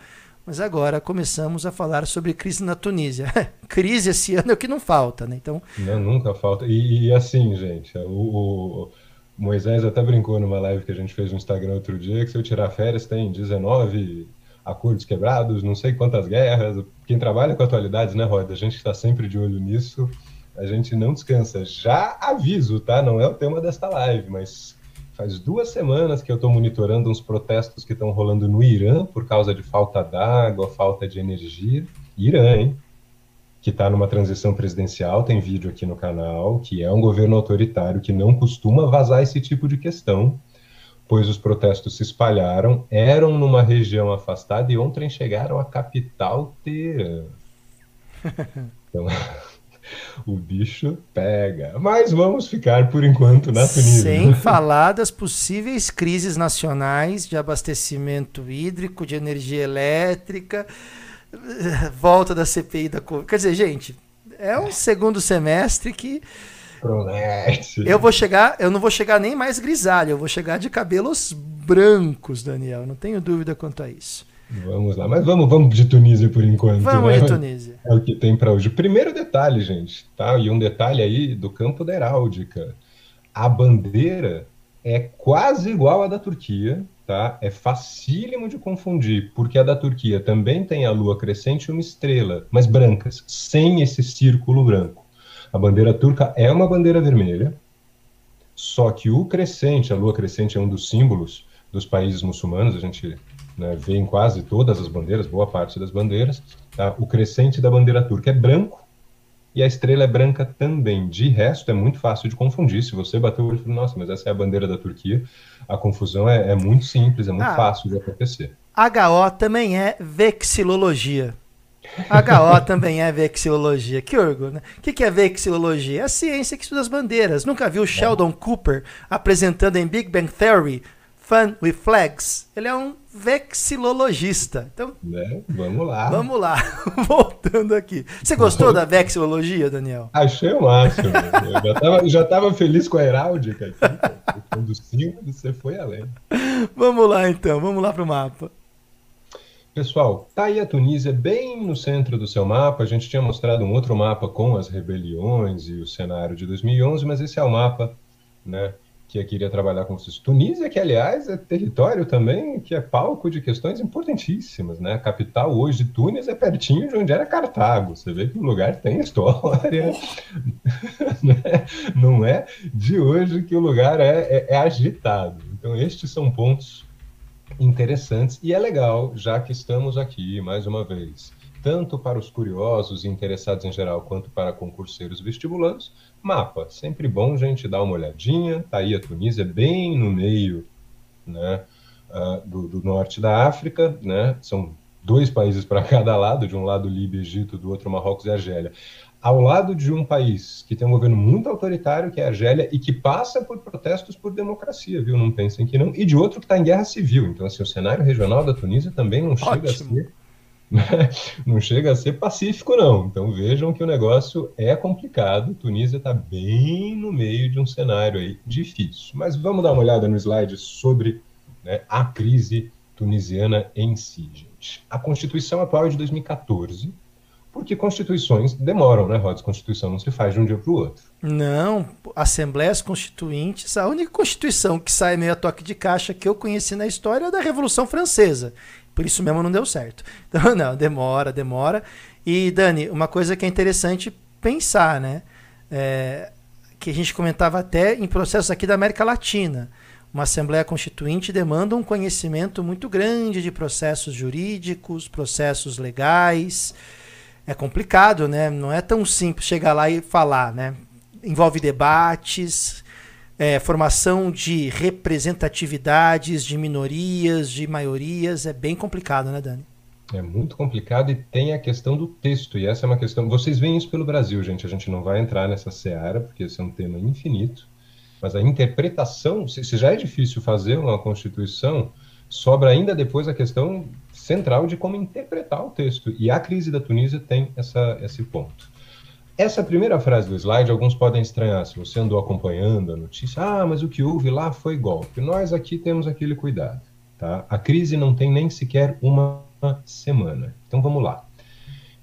Speaker 1: Mas agora começamos a falar sobre crise na Tunísia. <laughs> crise esse ano é o que não falta, né? Então...
Speaker 2: Não, nunca falta. E, e assim, gente, o, o, Moisés até brincou numa live que a gente fez no Instagram outro dia, que se eu tirar férias tem 19 acordos quebrados, não sei quantas guerras. Quem trabalha com atualidades, né, Roda? A gente está sempre de olho nisso, a gente não descansa. Já aviso, tá? Não é o tema desta live, mas Faz duas semanas que eu estou monitorando uns protestos que estão rolando no Irã por causa de falta d'água, falta de energia. Irã, hein? Que está numa transição presidencial, tem vídeo aqui no canal, que é um governo autoritário que não costuma vazar esse tipo de questão, pois os protestos se espalharam, eram numa região afastada e ontem chegaram à capital Teherã. <laughs> Então, <laughs> o bicho pega. Mas vamos ficar por enquanto na Tunísia.
Speaker 1: Sem <laughs> falar das possíveis crises nacionais de abastecimento hídrico, de energia elétrica, volta da CPI da Covid. Quer dizer, gente, é um segundo semestre que
Speaker 2: Promete.
Speaker 1: eu vou chegar, eu não vou chegar nem mais grisalho, eu vou chegar de cabelos brancos, Daniel. Não tenho dúvida quanto a isso.
Speaker 2: Vamos lá, mas vamos, vamos de Tunísia por enquanto.
Speaker 1: Vamos
Speaker 2: né?
Speaker 1: de Tunísia.
Speaker 2: É o que tem para hoje. Primeiro detalhe, gente, tá? E um detalhe aí do campo da heráldica. A bandeira é quase igual à da Turquia, tá? É facílimo de confundir, porque a da Turquia também tem a lua crescente e uma estrela, mas brancas, sem esse círculo branco. A bandeira turca é uma bandeira vermelha, só que o crescente, a lua crescente é um dos símbolos dos países muçulmanos, a gente né, vê em quase todas as bandeiras, boa parte das bandeiras. Tá? O crescente da bandeira turca é branco e a estrela é branca também. De resto, é muito fácil de confundir. Se você bater o olho e falar, nossa, mas essa é a bandeira da Turquia, a confusão é, é muito simples, é muito
Speaker 1: Ah.
Speaker 2: fácil de acontecer.
Speaker 1: HO também é vexilologia. HO também é vexilologia. Que orgulho, né? O que, que é vexilologia? É a ciência que estuda as bandeiras. Nunca viu Sheldon Cooper apresentando em Big Bang Theory Fun with Flags? Ele é um vexilologista. Então,
Speaker 2: Né? Vamos lá.
Speaker 1: vamos lá. <laughs> Voltando aqui. Você gostou da vexilologia, Daniel?
Speaker 2: Achei o máximo. Eu já tava, já tava feliz com a heráldica aqui. Quando o símbolo, você foi além.
Speaker 1: Vamos lá, então. Vamos lá pro mapa.
Speaker 2: Pessoal, tá aí a Tunísia bem no centro do seu mapa. A gente tinha mostrado um outro mapa com as rebeliões e o cenário de 2011, mas esse é o mapa, né, que eu queria trabalhar com vocês. Tunísia, que aliás é território também que é palco de questões importantíssimas, né? A capital hoje de Túnez é pertinho de onde era Cartago. Você vê que o lugar tem história, <laughs> né? Não é de hoje que o lugar é, é- é agitado. Então estes são pontos interessantes e é legal, já que estamos aqui mais uma vez, tanto para os curiosos e interessados em geral, quanto para concurseiros vestibulandos, mapa. Sempre bom, gente, dar uma olhadinha. Tá aí a Tunísia, bem no meio né, ah, do, do norte da África, né? São dois países para <laughs> cada lado, de um lado Líbia, Egito, do outro Marrocos e Argélia. Ao lado de um país que tem um governo muito autoritário, que é a Argélia, e que passa por protestos por democracia, viu? Não pensem que não. E de outro que está em guerra civil. Então, assim, o cenário regional da Tunísia também não chega a
Speaker 1: Ótimo.
Speaker 2: ser <laughs> não chega a ser pacífico, não. Então vejam que o negócio é complicado. Tunísia está bem no meio de um cenário aí difícil. Mas vamos dar uma olhada no slide sobre né, a crise tunisiana em si, gente. A Constituição atual é de 2014, porque constituições demoram, né, Rods? Constituição não se faz de um dia para o outro.
Speaker 1: Não, Assembleias Constituintes, a única Constituição que sai meio a toque de caixa que eu conheci na história é da Revolução Francesa. Por isso mesmo não deu certo. <laughs> Então, não, demora, demora. E, Dani, uma coisa que é interessante pensar, né? É, que a gente comentava até em processos aqui da América Latina. Uma Assembleia Constituinte demanda um conhecimento muito grande de processos jurídicos, processos legais. É complicado, né? Não é tão simples chegar lá e falar, né? Envolve debates, é, formação de representatividades, de minorias, de maiorias. É bem complicado, né, Dani?
Speaker 2: É muito complicado e tem a questão do texto, e essa é uma questão. Vocês veem isso pelo Brasil, gente. A gente não vai entrar nessa seara, porque esse é um tema infinito. Mas a interpretação, se se já é difícil fazer uma Constituição, sobra ainda depois a questão central de como interpretar o texto. E a crise da Tunísia tem essa, esse ponto. Essa primeira frase do slide, alguns podem estranhar, se você andou acompanhando a notícia, ah, mas o que houve lá foi golpe. Nós aqui temos aquele cuidado. Tá? A crise não tem nem sequer uma semana. Então vamos lá.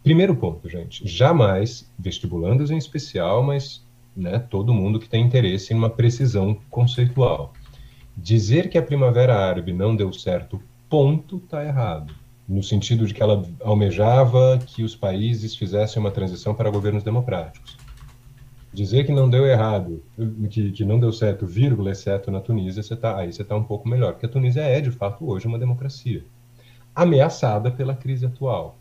Speaker 2: Primeiro ponto, gente. Jamais, vestibulandos em especial, mas né, todo mundo que tem interesse em uma precisão conceitual. Dizer que a Primavera Árabe não deu certo, ponto, está errado. No sentido de que ela almejava que os países fizessem uma transição para governos democráticos. Dizer que não deu errado, que, que não deu certo, vírgula, exceto na Tunísia, você tá, aí você está um pouco melhor, porque a Tunísia é, de fato, hoje uma democracia. Ameaçada pela crise atual.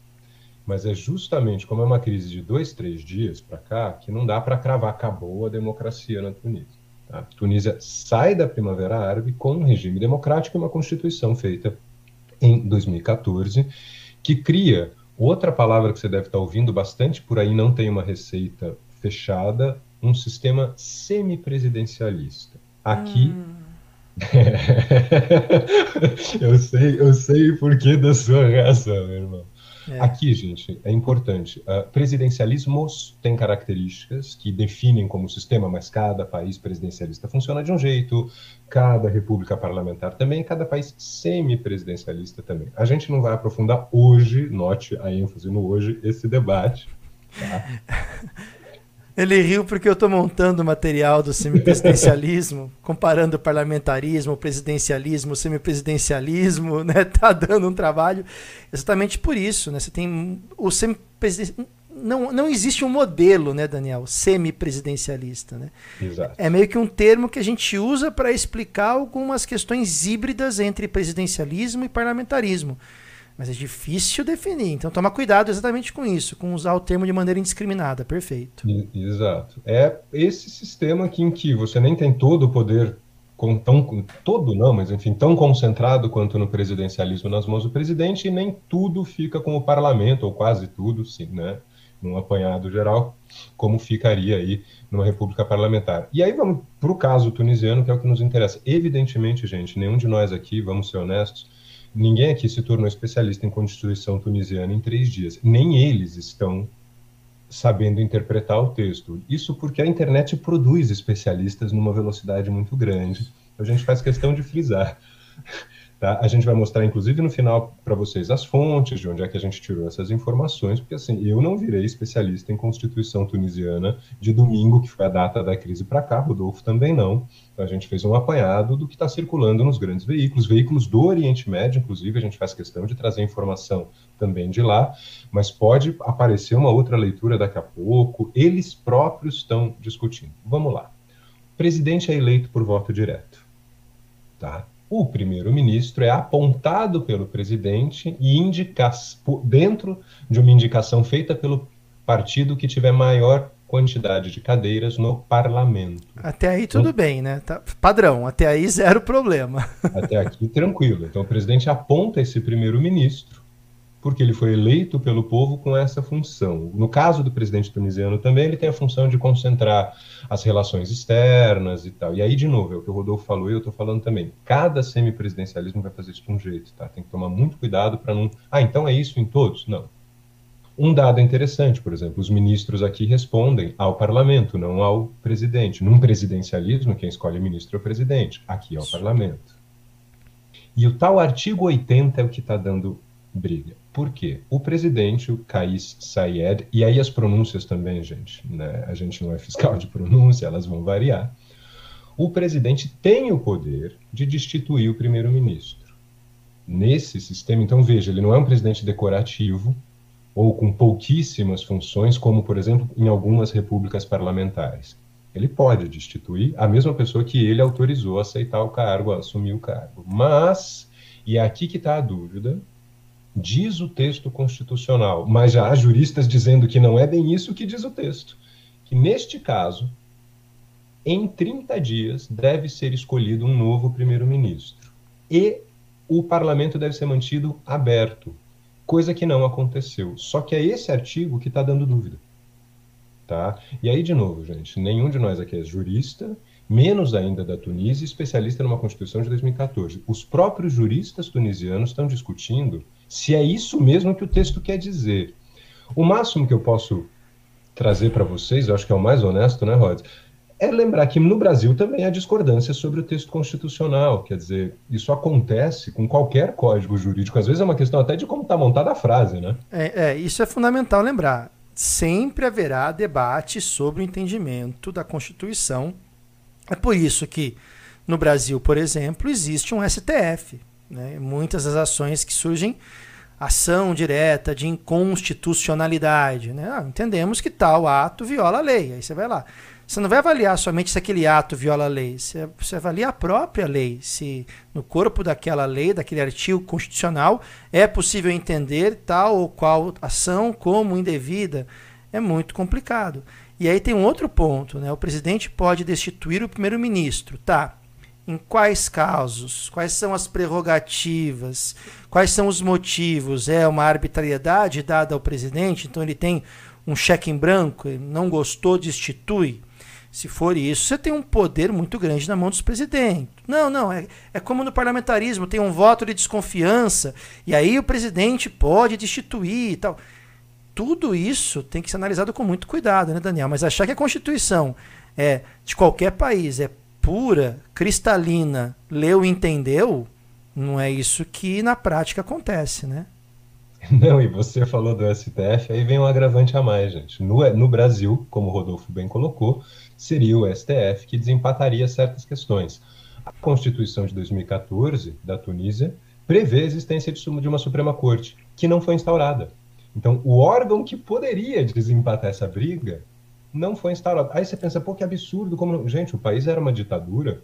Speaker 2: Mas é justamente como é uma crise de dois, três dias para cá que não dá para cravar acabou a democracia na Tunísia. Tá? A Tunísia sai da Primavera Árabe com um regime democrático e uma constituição feita em 2014 que cria outra palavra que você deve estar ouvindo bastante por aí, não tem uma receita fechada, um sistema semipresidencialista. Aqui <laughs> eu sei, eu sei o porquê da sua reação, meu irmão. É. Aqui, gente, é importante. Uh, presidencialismos têm características que definem como sistema, mas cada país presidencialista funciona de um jeito, cada república parlamentar também, cada país semipresidencialista também. A gente não vai aprofundar hoje, note a ênfase no hoje, esse debate. Tá? <laughs>
Speaker 1: Ele riu porque eu estou montando material do semipresidencialismo, <laughs> comparando o parlamentarismo, o presidencialismo, o semipresidencialismo, né? <laughs> Tá dando um trabalho exatamente por isso, né? Você tem o semipresidencialismo não, não existe um modelo, né, Daniel, semipresidencialista, né?
Speaker 2: Exato.
Speaker 1: É meio que um termo que a gente usa para explicar algumas questões híbridas entre presidencialismo e parlamentarismo. Mas é difícil definir. Então toma cuidado exatamente com isso, com usar o termo de maneira indiscriminada. Perfeito.
Speaker 2: Exato. É esse sistema aqui em que você nem tem todo o poder com tão todo não, mas enfim, tão concentrado quanto no presidencialismo nas mãos do presidente e nem tudo fica com o parlamento ou quase tudo, sim, né? Num apanhado geral, como ficaria aí numa república parlamentar. E aí vamos para o caso tunisiano, que é o que nos interessa. Evidentemente, gente, nenhum de nós aqui, vamos ser honestos, Ninguém aqui se tornou especialista em Constituição tunisiana em três dias. Nem eles estão sabendo interpretar o texto. Isso porque a internet produz especialistas numa velocidade muito grande. A gente faz questão de frisar. Tá? A gente vai mostrar, inclusive, no final para vocês as fontes, de onde é que a gente tirou essas informações, porque assim, eu não virei especialista em Constituição tunisiana de domingo, que foi a data da crise para cá, Rodolfo também não. Então, a gente fez um apanhado do que está circulando nos grandes veículos, veículos do Oriente Médio, inclusive, a gente faz questão de trazer informação também de lá, mas pode aparecer uma outra leitura daqui a pouco, eles próprios estão discutindo. Vamos lá. O presidente é eleito por voto direto. Tá? O primeiro-ministro é apontado pelo presidente e indica dentro de uma indicação feita pelo partido que tiver maior quantidade de cadeiras no parlamento.
Speaker 1: Até aí tudo então, bem, né? Tá padrão, até aí <laughs> zero problema.
Speaker 2: Até aqui tranquilo. Então o presidente aponta esse primeiro-ministro porque ele foi eleito pelo povo com essa função. No caso do presidente tunisiano também, ele tem a função de concentrar as relações externas e tal. E aí, de novo, é o que o Rodolfo falou e eu estou falando também. Cada semipresidencialismo vai fazer isso de um jeito, tá? Tem que tomar muito cuidado para não. Ah, então é isso em todos? Não. Um dado interessante, por exemplo, os ministros aqui respondem ao parlamento, não ao presidente. Num presidencialismo, quem escolhe ministro é o presidente. Aqui é o parlamento. E o tal artigo 80 é o que está dando briga. Por quê? O presidente, o Kais Sayed, e aí as pronúncias também, gente, né? a gente não é fiscal de pronúncia, elas vão variar. O presidente tem o poder de destituir o primeiro-ministro. Nesse sistema, então veja, ele não é um presidente decorativo ou com pouquíssimas funções, como, por exemplo, em algumas repúblicas parlamentares. Ele pode destituir a mesma pessoa que ele autorizou a aceitar o cargo, a assumir o cargo. Mas, e é aqui que está a dúvida, diz o texto constitucional, mas já há juristas dizendo que não é bem isso que diz o texto. Que neste caso, em 30 dias deve ser escolhido um novo primeiro-ministro. E o parlamento deve ser mantido aberto, coisa que não aconteceu. Só que é esse artigo que está dando dúvida. Tá? E aí, de novo, gente, nenhum de nós aqui é jurista, menos ainda da Tunísia, especialista numa Constituição de 2014. Os próprios juristas tunisianos estão discutindo se é isso mesmo que o texto quer dizer. O máximo que eu posso trazer para vocês, eu acho que é o mais honesto, né, Rod? É lembrar que no Brasil também há discordância sobre o texto constitucional. Quer dizer, isso acontece com qualquer código jurídico. Às vezes é uma questão até de como está montada a frase, né?
Speaker 1: É, é, isso é fundamental lembrar. Sempre haverá debate sobre o entendimento da Constituição. É por isso que no Brasil, por exemplo, existe um STF, né? Muitas das ações que surgem, ação direta de inconstitucionalidade. Né? Ah, entendemos que tal ato viola a lei. Aí você vai lá. Você não vai avaliar somente se aquele ato viola a lei, você, você avalia a própria lei, se no corpo daquela lei, daquele artigo constitucional, é possível entender tal ou qual ação como indevida. É muito complicado. E aí tem um outro ponto, né? O presidente pode destituir o primeiro-ministro, tá? Em quais casos? Quais são as prerrogativas? Quais são os motivos? É uma arbitrariedade dada ao presidente, então ele tem um cheque em branco, não gostou, destitui. Se for isso, você tem um poder muito grande na mão dos presidentes. Não, não, é, é como no parlamentarismo, tem um voto de desconfiança, e aí o presidente pode destituir e tal. Tudo isso tem que ser analisado com muito cuidado, né, Daniel? Mas achar que a Constituição é de qualquer país é pura, cristalina, leu e entendeu, não é isso que na prática acontece, né? <laughs>
Speaker 2: Não, e você falou do STF, aí vem um agravante a mais, gente. No, no Brasil, como o Rodolfo bem colocou, seria o STF que desempataria certas questões. A Constituição de 2014 da Tunísia prevê a existência de uma Suprema Corte, que não foi instaurada. Então, o órgão que poderia desempatar essa briga não foi instaurado. Aí você pensa, pô, que absurdo. Como... Gente, o país era uma ditadura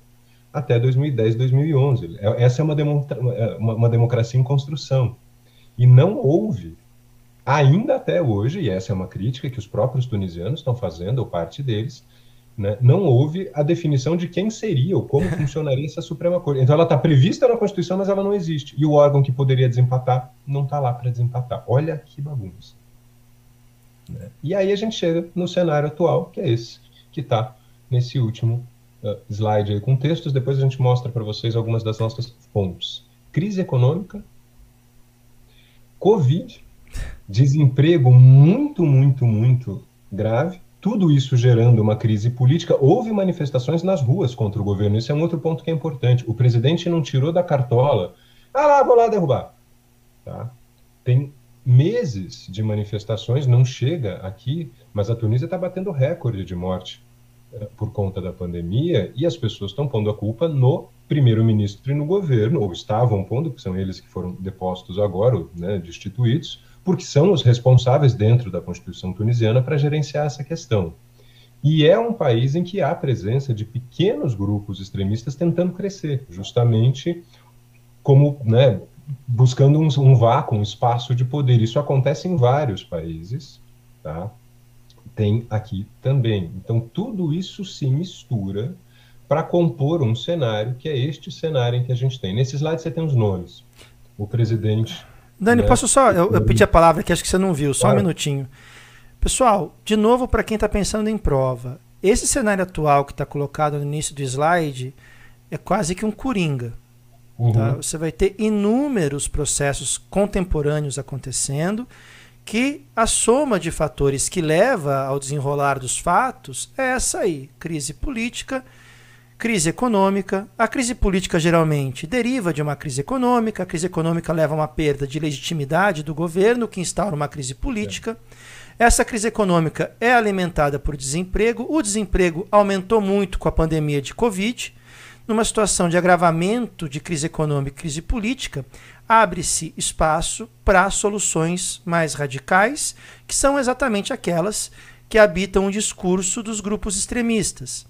Speaker 2: até 2010, 2011. É, essa é uma, é, uma, uma democracia em construção. E não houve, ainda até hoje, e essa é uma crítica que os próprios tunisianos estão fazendo, ou parte deles, né, não houve a definição de quem seria ou como <laughs> funcionaria essa Suprema Corte. Então ela está prevista na Constituição, mas ela não existe. E o órgão que poderia desempatar não está lá para desempatar. Olha que bagunça. Né? E aí a gente chega no cenário atual, que é esse, que está nesse último uh, slide aí com textos. Depois a gente mostra para vocês algumas das nossas fontes. Crise econômica, Covid, desemprego muito, muito, muito grave, tudo isso gerando uma crise política. Houve manifestações nas ruas contra o governo. Isso é um outro ponto que é importante. O presidente não tirou da cartola. Ah lá, vou lá derrubar. Tá? Tem meses de manifestações, não chega aqui, mas a Tunísia está batendo recorde de morte eh, por conta da pandemia e as pessoas estão pondo a culpa no primeiro-ministro e no governo, ou estavam pondo, que são eles que foram depostos agora, né, destituídos, porque são os responsáveis dentro da Constituição tunisiana para gerenciar essa questão. E é um país em que há presença de pequenos grupos extremistas tentando crescer, justamente como, né, buscando um, um vácuo, um espaço de poder. Isso acontece em vários países, tá? Tem aqui também. Então, tudo isso se mistura para compor um cenário que é este cenário em que a gente tem. Nesse slide você tem os nomes. O presidente.
Speaker 1: Dani, né? posso só. Eu, eu, pedi a palavra que acho que você não viu, só claro. um minutinho. Pessoal, de novo, para quem está pensando em prova, esse cenário atual que está colocado no início do slide é quase que um coringa. Uhum. Tá? Você vai ter inúmeros processos contemporâneos acontecendo que a soma de fatores que leva ao desenrolar dos fatos é essa aí: crise política, crise econômica. A crise política geralmente deriva de uma crise econômica, a crise econômica leva a uma perda de legitimidade do governo, que instaura uma crise política. Essa crise econômica é alimentada por desemprego. O desemprego aumentou muito com a pandemia de Covid. Numa situação de agravamento de crise econômica e crise política, abre-se espaço para soluções mais radicais, que são exatamente aquelas que habitam o discurso dos grupos extremistas.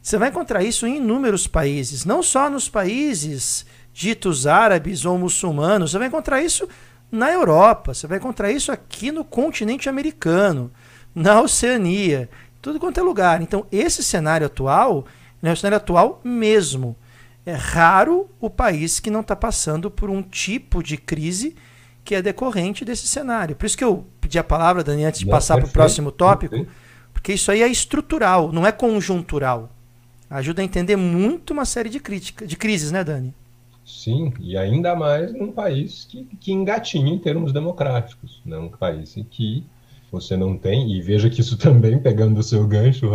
Speaker 1: Você vai encontrar isso em inúmeros países, não só nos países ditos árabes ou muçulmanos, você vai encontrar isso na Europa, você vai encontrar isso aqui no continente americano, na Oceania, tudo quanto é lugar. Então, esse cenário atual é o cenário atual mesmo. É raro o país que não está passando por um tipo de crise que é decorrente desse cenário. Por isso que eu pedi a palavra, Dani, antes de não, passar para o próximo tópico, porque isso aí é estrutural, não é conjuntural. Ajuda a entender muito uma série de críticas, de crises, né, Dani?
Speaker 2: Sim, e ainda mais num país que, que engatinha em termos democráticos, né? um país em que você não tem, e veja que isso <laughs> também, pegando o seu gancho,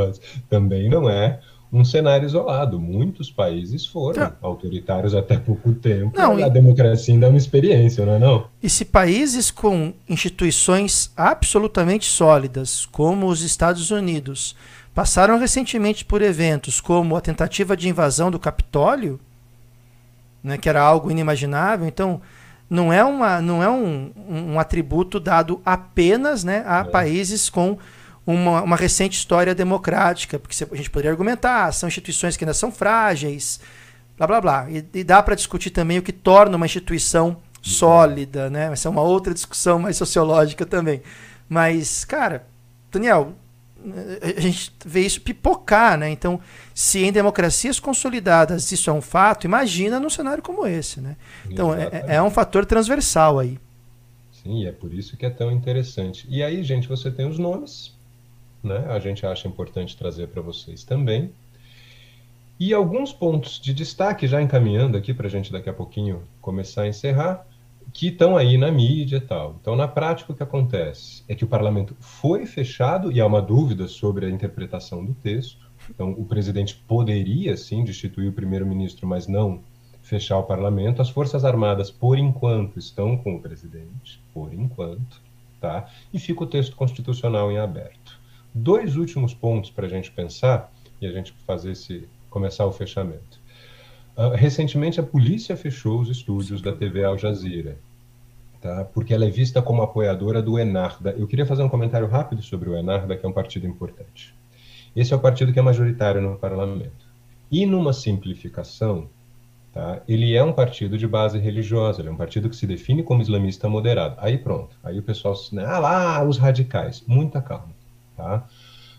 Speaker 2: também não é um cenário isolado. Muitos países foram não. autoritários até pouco tempo. Não, a e... democracia ainda é uma experiência, não é não?
Speaker 1: E se países com instituições absolutamente sólidas, como os Estados Unidos, passaram recentemente por eventos como a tentativa de invasão do Capitólio, né, que era algo inimaginável, então não é, uma, não é um, um atributo dado apenas né, a é. países com uma, uma recente história democrática, porque a gente poderia argumentar, são instituições que ainda são frágeis, blá blá blá. E, e dá para discutir também o que torna uma instituição sólida, né? Essa é uma outra discussão mais sociológica também. Mas, cara, Daniel, a gente vê isso pipocar, né? Então, se em democracias consolidadas isso é um fato, imagina num cenário como esse, né? Então, é, é, um fator transversal aí.
Speaker 2: Sim, é por isso que é tão interessante. E aí, gente, você tem os nomes né? A gente acha importante trazer para vocês também. E alguns pontos de destaque, já encaminhando aqui para a gente daqui a pouquinho começar a encerrar, que estão aí na mídia e tal. Então, na prática, o que acontece é que o parlamento foi fechado e há uma dúvida sobre a interpretação do texto. Então, o presidente poderia, sim, destituir o primeiro-ministro, mas não fechar o parlamento. As Forças Armadas, por enquanto, estão com o presidente, por enquanto, tá? E fica o texto constitucional em aberto. Dois últimos pontos para a gente pensar e a gente fazer esse começar o fechamento. Uh, recentemente, a polícia fechou os estúdios da TV Al Jazeera, tá? porque ela é vista como apoiadora do Enarda. Eu queria fazer um comentário rápido sobre o Enarda, que é um partido importante. Esse é o partido que é majoritário no parlamento. E numa simplificação, Tá? Ele é um partido de base religiosa, ele é um partido que se define como islamista moderado. Aí pronto, aí o pessoal, né, ah lá, os radicais. Muita calma. Tá?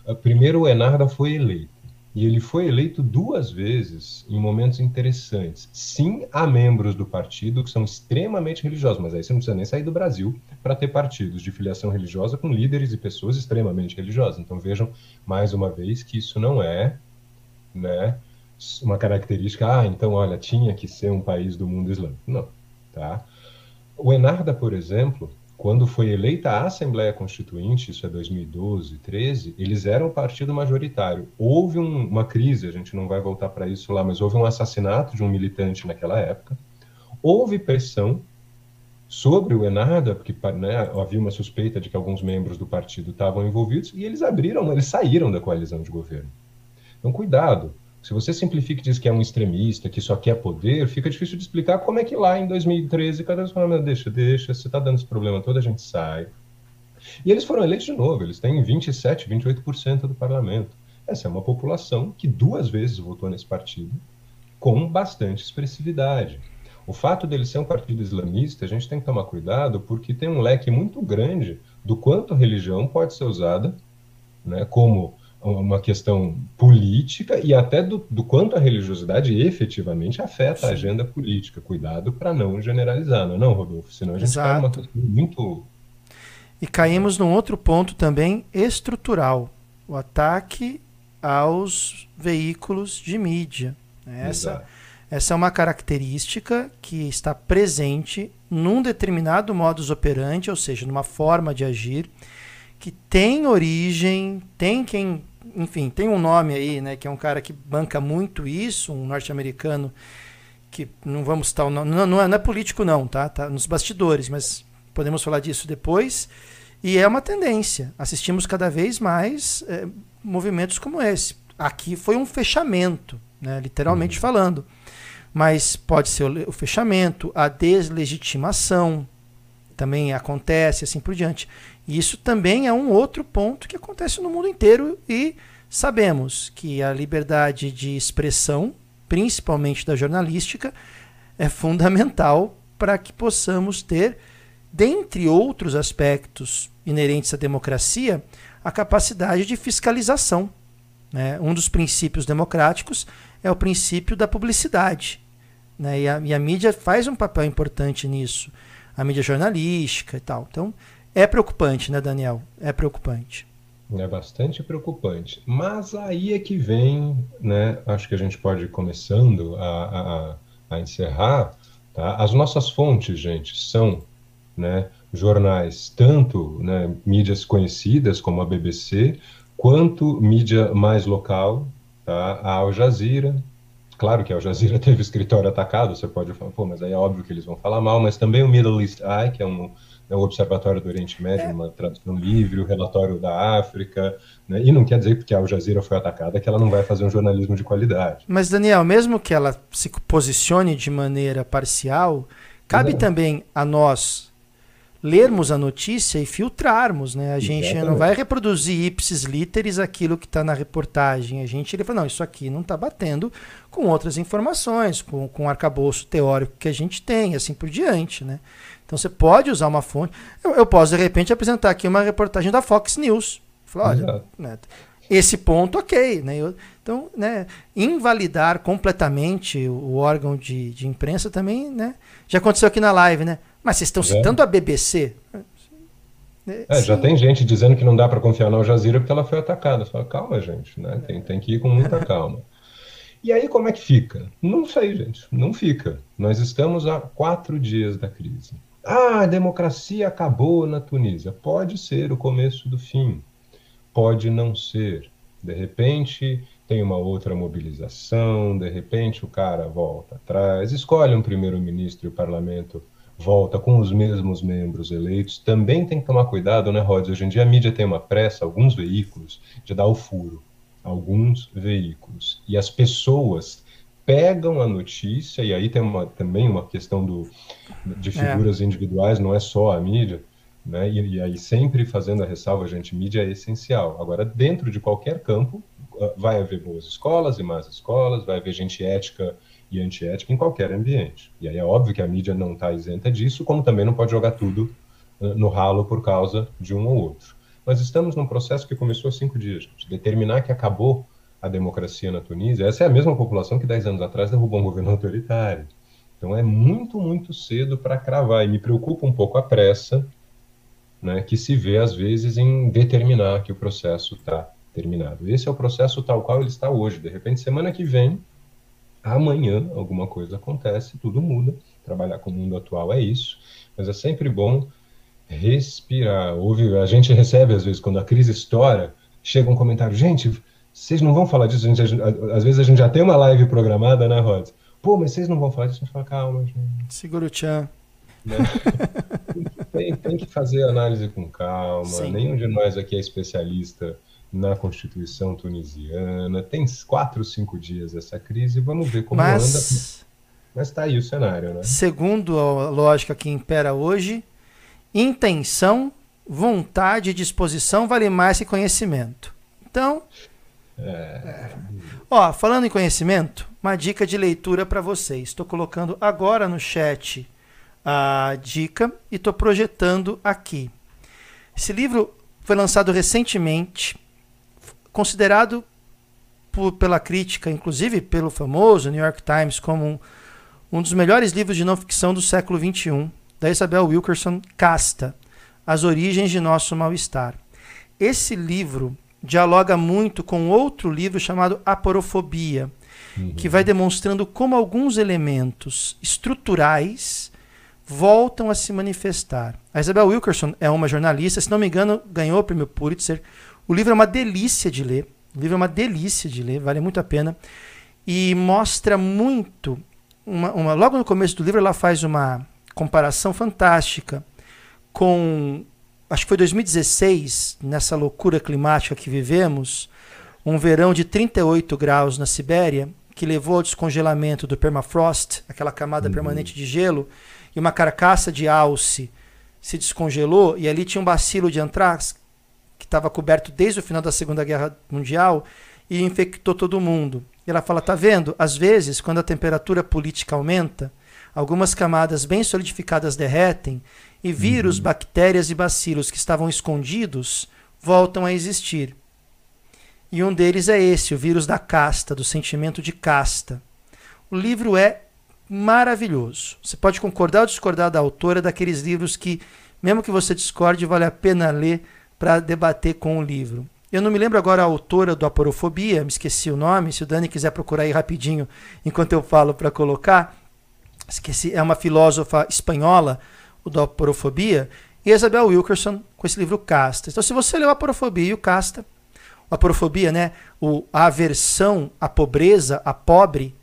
Speaker 2: Ah, primeiro, o Enarda foi eleito. E ele foi eleito duas vezes em momentos interessantes. Sim, há membros do partido que são extremamente religiosos, mas aí você não precisa nem sair do Brasil para ter partidos de filiação religiosa com líderes e pessoas extremamente religiosas. Então vejam, mais uma vez, que isso não é né, uma característica, ah, então olha, tinha que ser um país do mundo islâmico. Não, tá? O Enarda, por exemplo, quando foi eleita a Assembleia Constituinte, isso é 2012, 13, eles eram o partido majoritário. Houve um, uma crise, a gente não vai voltar para isso lá, mas houve um assassinato de um militante naquela época. Houve pressão sobre o Enarda, porque né, havia uma suspeita de que alguns membros do partido estavam envolvidos, e eles abriram, eles saíram da coalizão de governo. Então, cuidado, se você simplifica e diz que é um extremista, que só quer poder, fica difícil de explicar como é que lá em 2013 cada vez falando, deixa, deixa, você está dando esse problema todo, a gente sai. E eles foram eleitos de novo, eles têm 27, 28% do parlamento. Essa é uma população que duas vezes votou nesse partido com bastante expressividade. O fato dele ser um partido islamista, a gente tem que tomar cuidado porque tem um leque muito grande do quanto religião pode ser usada né, como uma questão política e até do, do quanto a religiosidade efetivamente afeta Sim. a agenda política. Cuidado para não generalizar, não é não, Rodolfo? Senão a gente Exato. cai numa muito...
Speaker 1: E caímos num outro ponto também estrutural, o ataque aos veículos de mídia. Essa, essa é uma característica que está presente num determinado modus operandi, ou seja, numa forma de agir, que tem origem, tem quem enfim, tem um nome aí, né, que é um cara que banca muito isso, um norte-americano que não vamos estar, não, não, é, não é político não, tá? Tá nos bastidores, mas podemos falar disso depois. E é uma tendência. Assistimos cada vez mais é, movimentos como esse. Aqui foi um fechamento, né, literalmente uhum. falando. Mas pode ser o, o fechamento, a deslegitimação também acontece, assim por diante. Isso também é um outro ponto que acontece no mundo inteiro e sabemos que a liberdade de expressão, principalmente da jornalística, é fundamental para que possamos ter, dentre outros aspectos inerentes à democracia, a capacidade de fiscalização. Né? Um dos princípios democráticos é o princípio da publicidade. Né? E, a, e a mídia faz um papel importante nisso, a mídia jornalística e tal. Então, é preocupante, né, Daniel? É preocupante.
Speaker 2: É bastante preocupante. Mas aí é que vem, né? Acho que a gente pode ir começando a, a, a encerrar. Tá? As nossas fontes, gente, são né, jornais, tanto né, mídias conhecidas como a BBC, quanto mídia mais local, tá? a Al Jazeera. Claro que a Al Jazeera <laughs> teve escritório atacado, você pode falar, pô, mas aí é óbvio que eles vão falar mal, mas também o Middle East Eye, que é um o Observatório do Oriente Médio, é. uma tradução livre, o relatório da África, né, e não quer dizer porque a Al Jazeera foi atacada que ela não vai fazer um jornalismo de qualidade.
Speaker 1: Mas, Daniel, mesmo que ela se posicione de maneira parcial, cabe é. também a nós lermos a notícia e filtrarmos, né? A gente Exatamente. não vai reproduzir ipsis literis aquilo que está na reportagem. A gente ele fala, não, isso aqui não está batendo com outras informações, com, com o arcabouço teórico que a gente tem, assim por diante, né? Então você pode usar uma fonte. Eu, eu posso, de repente, apresentar aqui uma reportagem da Fox News. Falar, olha, né, esse ponto, ok. Né? Eu, então, né, invalidar completamente o órgão de, de imprensa também, né? Já aconteceu aqui na live, né? Mas vocês estão é. citando a BBC?
Speaker 2: É, já tem gente dizendo que não dá para confiar na Al Jazeera porque ela foi atacada. Fala, calma, gente, né? Tem, tem que ir com muita <laughs> calma. E aí, como é que fica? Não sei, gente, não fica. Nós estamos há quatro dias da crise. Ah, a democracia acabou na Tunísia. Pode ser o começo do fim, pode não ser. De repente, tem uma outra mobilização, de repente o cara volta atrás, escolhe um primeiro-ministro e o parlamento volta com os mesmos membros eleitos, também tem que tomar cuidado, né, Rod? Hoje em dia a mídia tem uma pressa, alguns veículos, de dar o furo. Alguns veículos. E as pessoas pegam a notícia, e aí tem uma, também uma questão do, de é. figuras é. individuais, não é só a mídia, né? E, e, aí sempre fazendo a ressalva, gente, mídia é essencial. Agora, dentro de qualquer campo, ah, vai haver boas escolas e más escolas, vai haver gente ética e antiética em qualquer ambiente. E aí é óbvio que a mídia não está isenta disso, como também não pode jogar tudo uh, no ralo por causa de um ou outro. Mas estamos num processo que começou há cinco dias, gente. Determinar que acabou a democracia na Tunísia, essa é a mesma população que dez anos atrás derrubou um governo autoritário. Então é muito, muito cedo para cravar. E me preocupa um pouco a pressa né, que se vê, às vezes, em determinar que o processo está terminado. Esse é o processo tal qual ele está hoje. De repente, semana que vem, amanhã alguma coisa acontece, tudo muda. Trabalhar com o mundo atual é isso, mas é sempre bom respirar. Ouve, a gente recebe às vezes quando a crise estoura, chega um comentário, gente, vocês não vão falar disso. A gente, às vezes a gente já tem uma live programada, né, Rod? Pô, mas vocês não vão falar disso. A gente fala, calma, gente.
Speaker 1: Segura o tchan. Né? <laughs>
Speaker 2: tem, tem, que fazer análise com calma. Sim. Nenhum de nós aqui é especialista na Constituição tunisiana. Tem quatro, cinco dias essa crise, vamos ver como Mas... anda. Mas está aí o cenário, né?
Speaker 1: Segundo a lógica que impera hoje, intenção, vontade e disposição vale mais que conhecimento. Então, é... Ó, falando em conhecimento, uma dica de leitura para vocês. Estou colocando agora no chat a dica e estou projetando aqui. Esse livro foi lançado recentemente considerado por, pela crítica, inclusive pelo famoso New York Times, como um, um dos melhores livros de não ficção do século XXI, da Isabel Wilkerson Casta, As Origens de Nosso Mal-Estar. Esse livro dialoga muito com outro livro chamado Aporofobia, uhum. que vai demonstrando como alguns elementos estruturais voltam a se manifestar. A Isabel Wilkerson é uma jornalista, se não me engano, ganhou o prêmio Pulitzer o livro é uma delícia de ler. O livro é uma delícia de ler, vale muito a pena. E mostra muito. Uma, uma, logo no começo do livro, ela faz uma comparação fantástica com. Acho que foi 2016, nessa loucura climática que vivemos, um verão de 38 graus na Sibéria, que levou ao descongelamento do permafrost, aquela camada uhum. permanente de gelo, e uma carcaça de alce se descongelou, e ali tinha um bacilo de antrax que estava coberto desde o final da Segunda Guerra Mundial e infectou todo mundo. E ela fala: tá vendo? Às vezes, quando a temperatura política aumenta, algumas camadas bem solidificadas derretem e vírus, uhum. bactérias e bacilos que estavam escondidos voltam a existir. E um deles é esse, o vírus da casta, do sentimento de casta. O livro é maravilhoso. Você pode concordar ou discordar da autora daqueles livros que, mesmo que você discorde, vale a pena ler para debater com o livro. Eu não me lembro agora a autora do Aporofobia, me esqueci o nome. Se o Dani quiser procurar aí rapidinho enquanto eu falo para colocar. Esqueci, é uma filósofa espanhola, o do Aporofobia, e Isabel Wilkerson com esse livro Casta. Então, se você leu Aporofobia e o Casta, a Aporofobia, né, o, a aversão à pobreza, à pobre,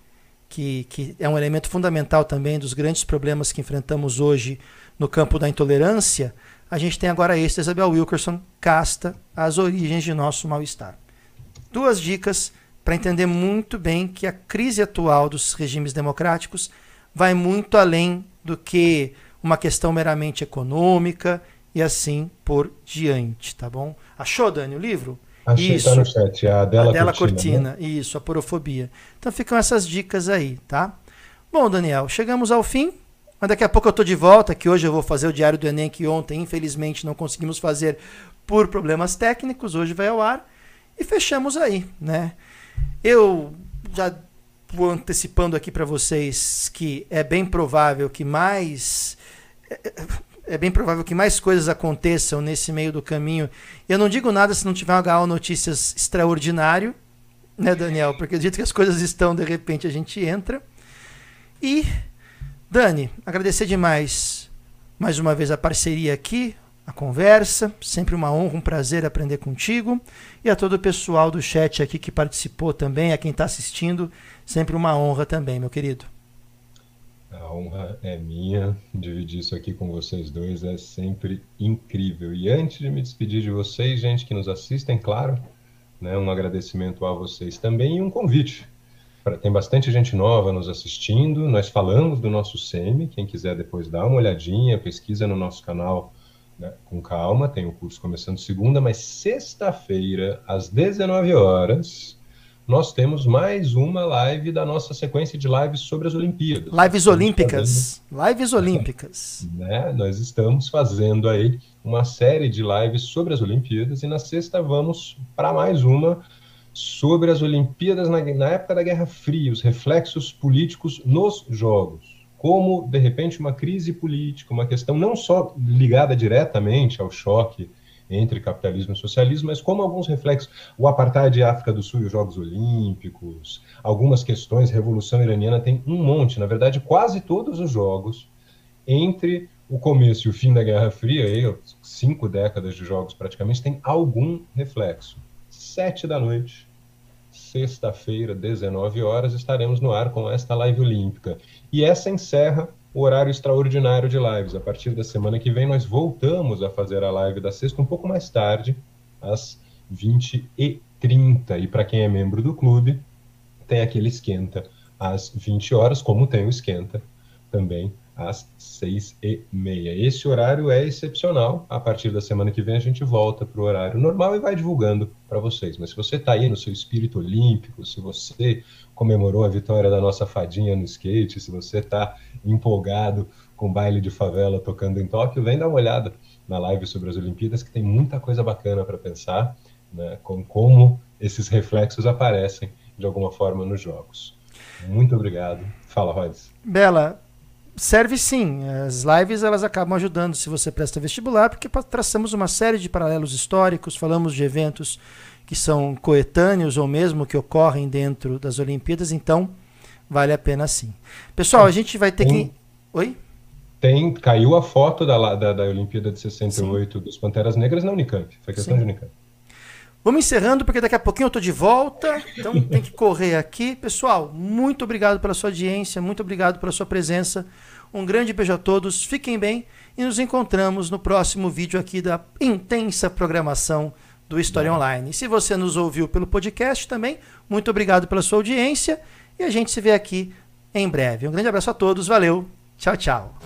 Speaker 1: que, que é um elemento fundamental também dos grandes problemas que enfrentamos hoje no campo da intolerância, a gente tem agora esse, Isabel Wilkerson, Casta, As Origens de Nosso Mal-Estar. Duas dicas para entender muito bem que a crise atual dos regimes democráticos vai muito além do que uma questão meramente econômica e assim por diante, tá bom? Achou, Dani, o livro?
Speaker 2: Achei, tá Isso. tá no chat, a Adela, Adela Cortina.
Speaker 1: Cortina. Né? Isso, a porofobia. Então ficam essas dicas aí, tá? Bom, Daniel, chegamos ao fim. Mas daqui a pouco eu estou de volta, que hoje eu vou fazer o Diário do Enem, que ontem, infelizmente, não conseguimos fazer por problemas técnicos. Hoje vai ao ar. E fechamos aí, né? Eu já vou antecipando aqui para vocês que é bem provável que mais. É, é, bem provável que mais coisas aconteçam nesse meio do caminho. Eu não digo nada se não tiver um HO Notícias extraordinário, né, Daniel? Porque do jeito que as coisas estão, de repente a gente entra. E, Dani, agradecer demais mais uma vez a parceria aqui, a conversa. Sempre uma honra, um prazer aprender contigo. E a todo o pessoal do chat aqui que participou também, a quem está assistindo, sempre uma honra também, meu querido.
Speaker 2: A honra é minha. Dividir isso aqui com vocês dois é sempre incrível. E antes de me despedir de vocês, gente que nos assistem, claro, né, um agradecimento a vocês também e um convite. Tem bastante gente nova nos assistindo. Nós falamos do nosso SEMI. Quem quiser depois dar uma olhadinha, pesquisa no nosso canal né, com calma. Tem o curso começando segunda, mas sexta-feira, às 19 horas, nós temos mais uma live da nossa sequência de lives sobre as Olimpíadas.
Speaker 1: Lives Olímpicas. Fazendo... Lives <laughs> Olímpicas.
Speaker 2: né? Nós estamos fazendo aí uma série de lives sobre as Olimpíadas e na sexta vamos para mais uma sobre as Olimpíadas na, na época da Guerra Fria, os reflexos políticos nos Jogos. Como, de repente, uma crise política, uma questão não só ligada diretamente ao choque entre capitalismo e socialismo, mas como alguns reflexos, o apartheid de África do Sul e os Jogos Olímpicos, algumas questões, Revolução Iraniana tem um monte, na verdade, quase todos os jogos entre o começo e o fim da Guerra Fria, aí, cinco décadas de jogos praticamente, tem algum reflexo. Sete da noite, sexta-feira, 19 horas, estaremos no ar com esta live olímpica. E essa encerra o horário extraordinário de lives. A partir da semana que vem, nós voltamos a fazer a live da sexta um pouco mais tarde, às 20h30. E para quem é membro do clube, tem aquele esquenta às 20 horas, como tem o esquenta também às seis e meia. Esse horário é excepcional. A partir da semana que vem a gente volta para o horário normal e vai divulgando para vocês. Mas se você está aí no seu espírito olímpico, se você comemorou a vitória da nossa fadinha no skate, se você está empolgado com baile de favela tocando em Tóquio, vem dar uma olhada na live sobre as Olimpíadas, que tem muita coisa bacana para pensar, né, com como esses reflexos aparecem de alguma forma nos jogos. Muito obrigado. Fala, Rods.
Speaker 1: Bela, serve sim. As lives elas acabam ajudando se você presta vestibular, porque traçamos uma série de paralelos históricos, falamos de eventos que são coetâneos ou mesmo que ocorrem dentro das Olimpíadas, então vale a pena sim. Pessoal, a gente vai ter tem, que. Oi?
Speaker 2: Tem, caiu a foto da, da, da Olimpíada de 68 sim. dos Panteras Negras na Unicamp. Foi questão sim. de Unicamp.
Speaker 1: Vamos encerrando, porque daqui a pouquinho eu estou de volta. Então tem que correr aqui. Pessoal, muito obrigado pela sua audiência, muito obrigado pela sua presença. Um grande beijo a todos, fiquem bem e nos encontramos no próximo vídeo aqui da intensa programação do História Online. Se você nos ouviu pelo podcast também, muito obrigado pela sua audiência e a gente se vê aqui em breve. Um grande abraço a todos, valeu, tchau, tchau.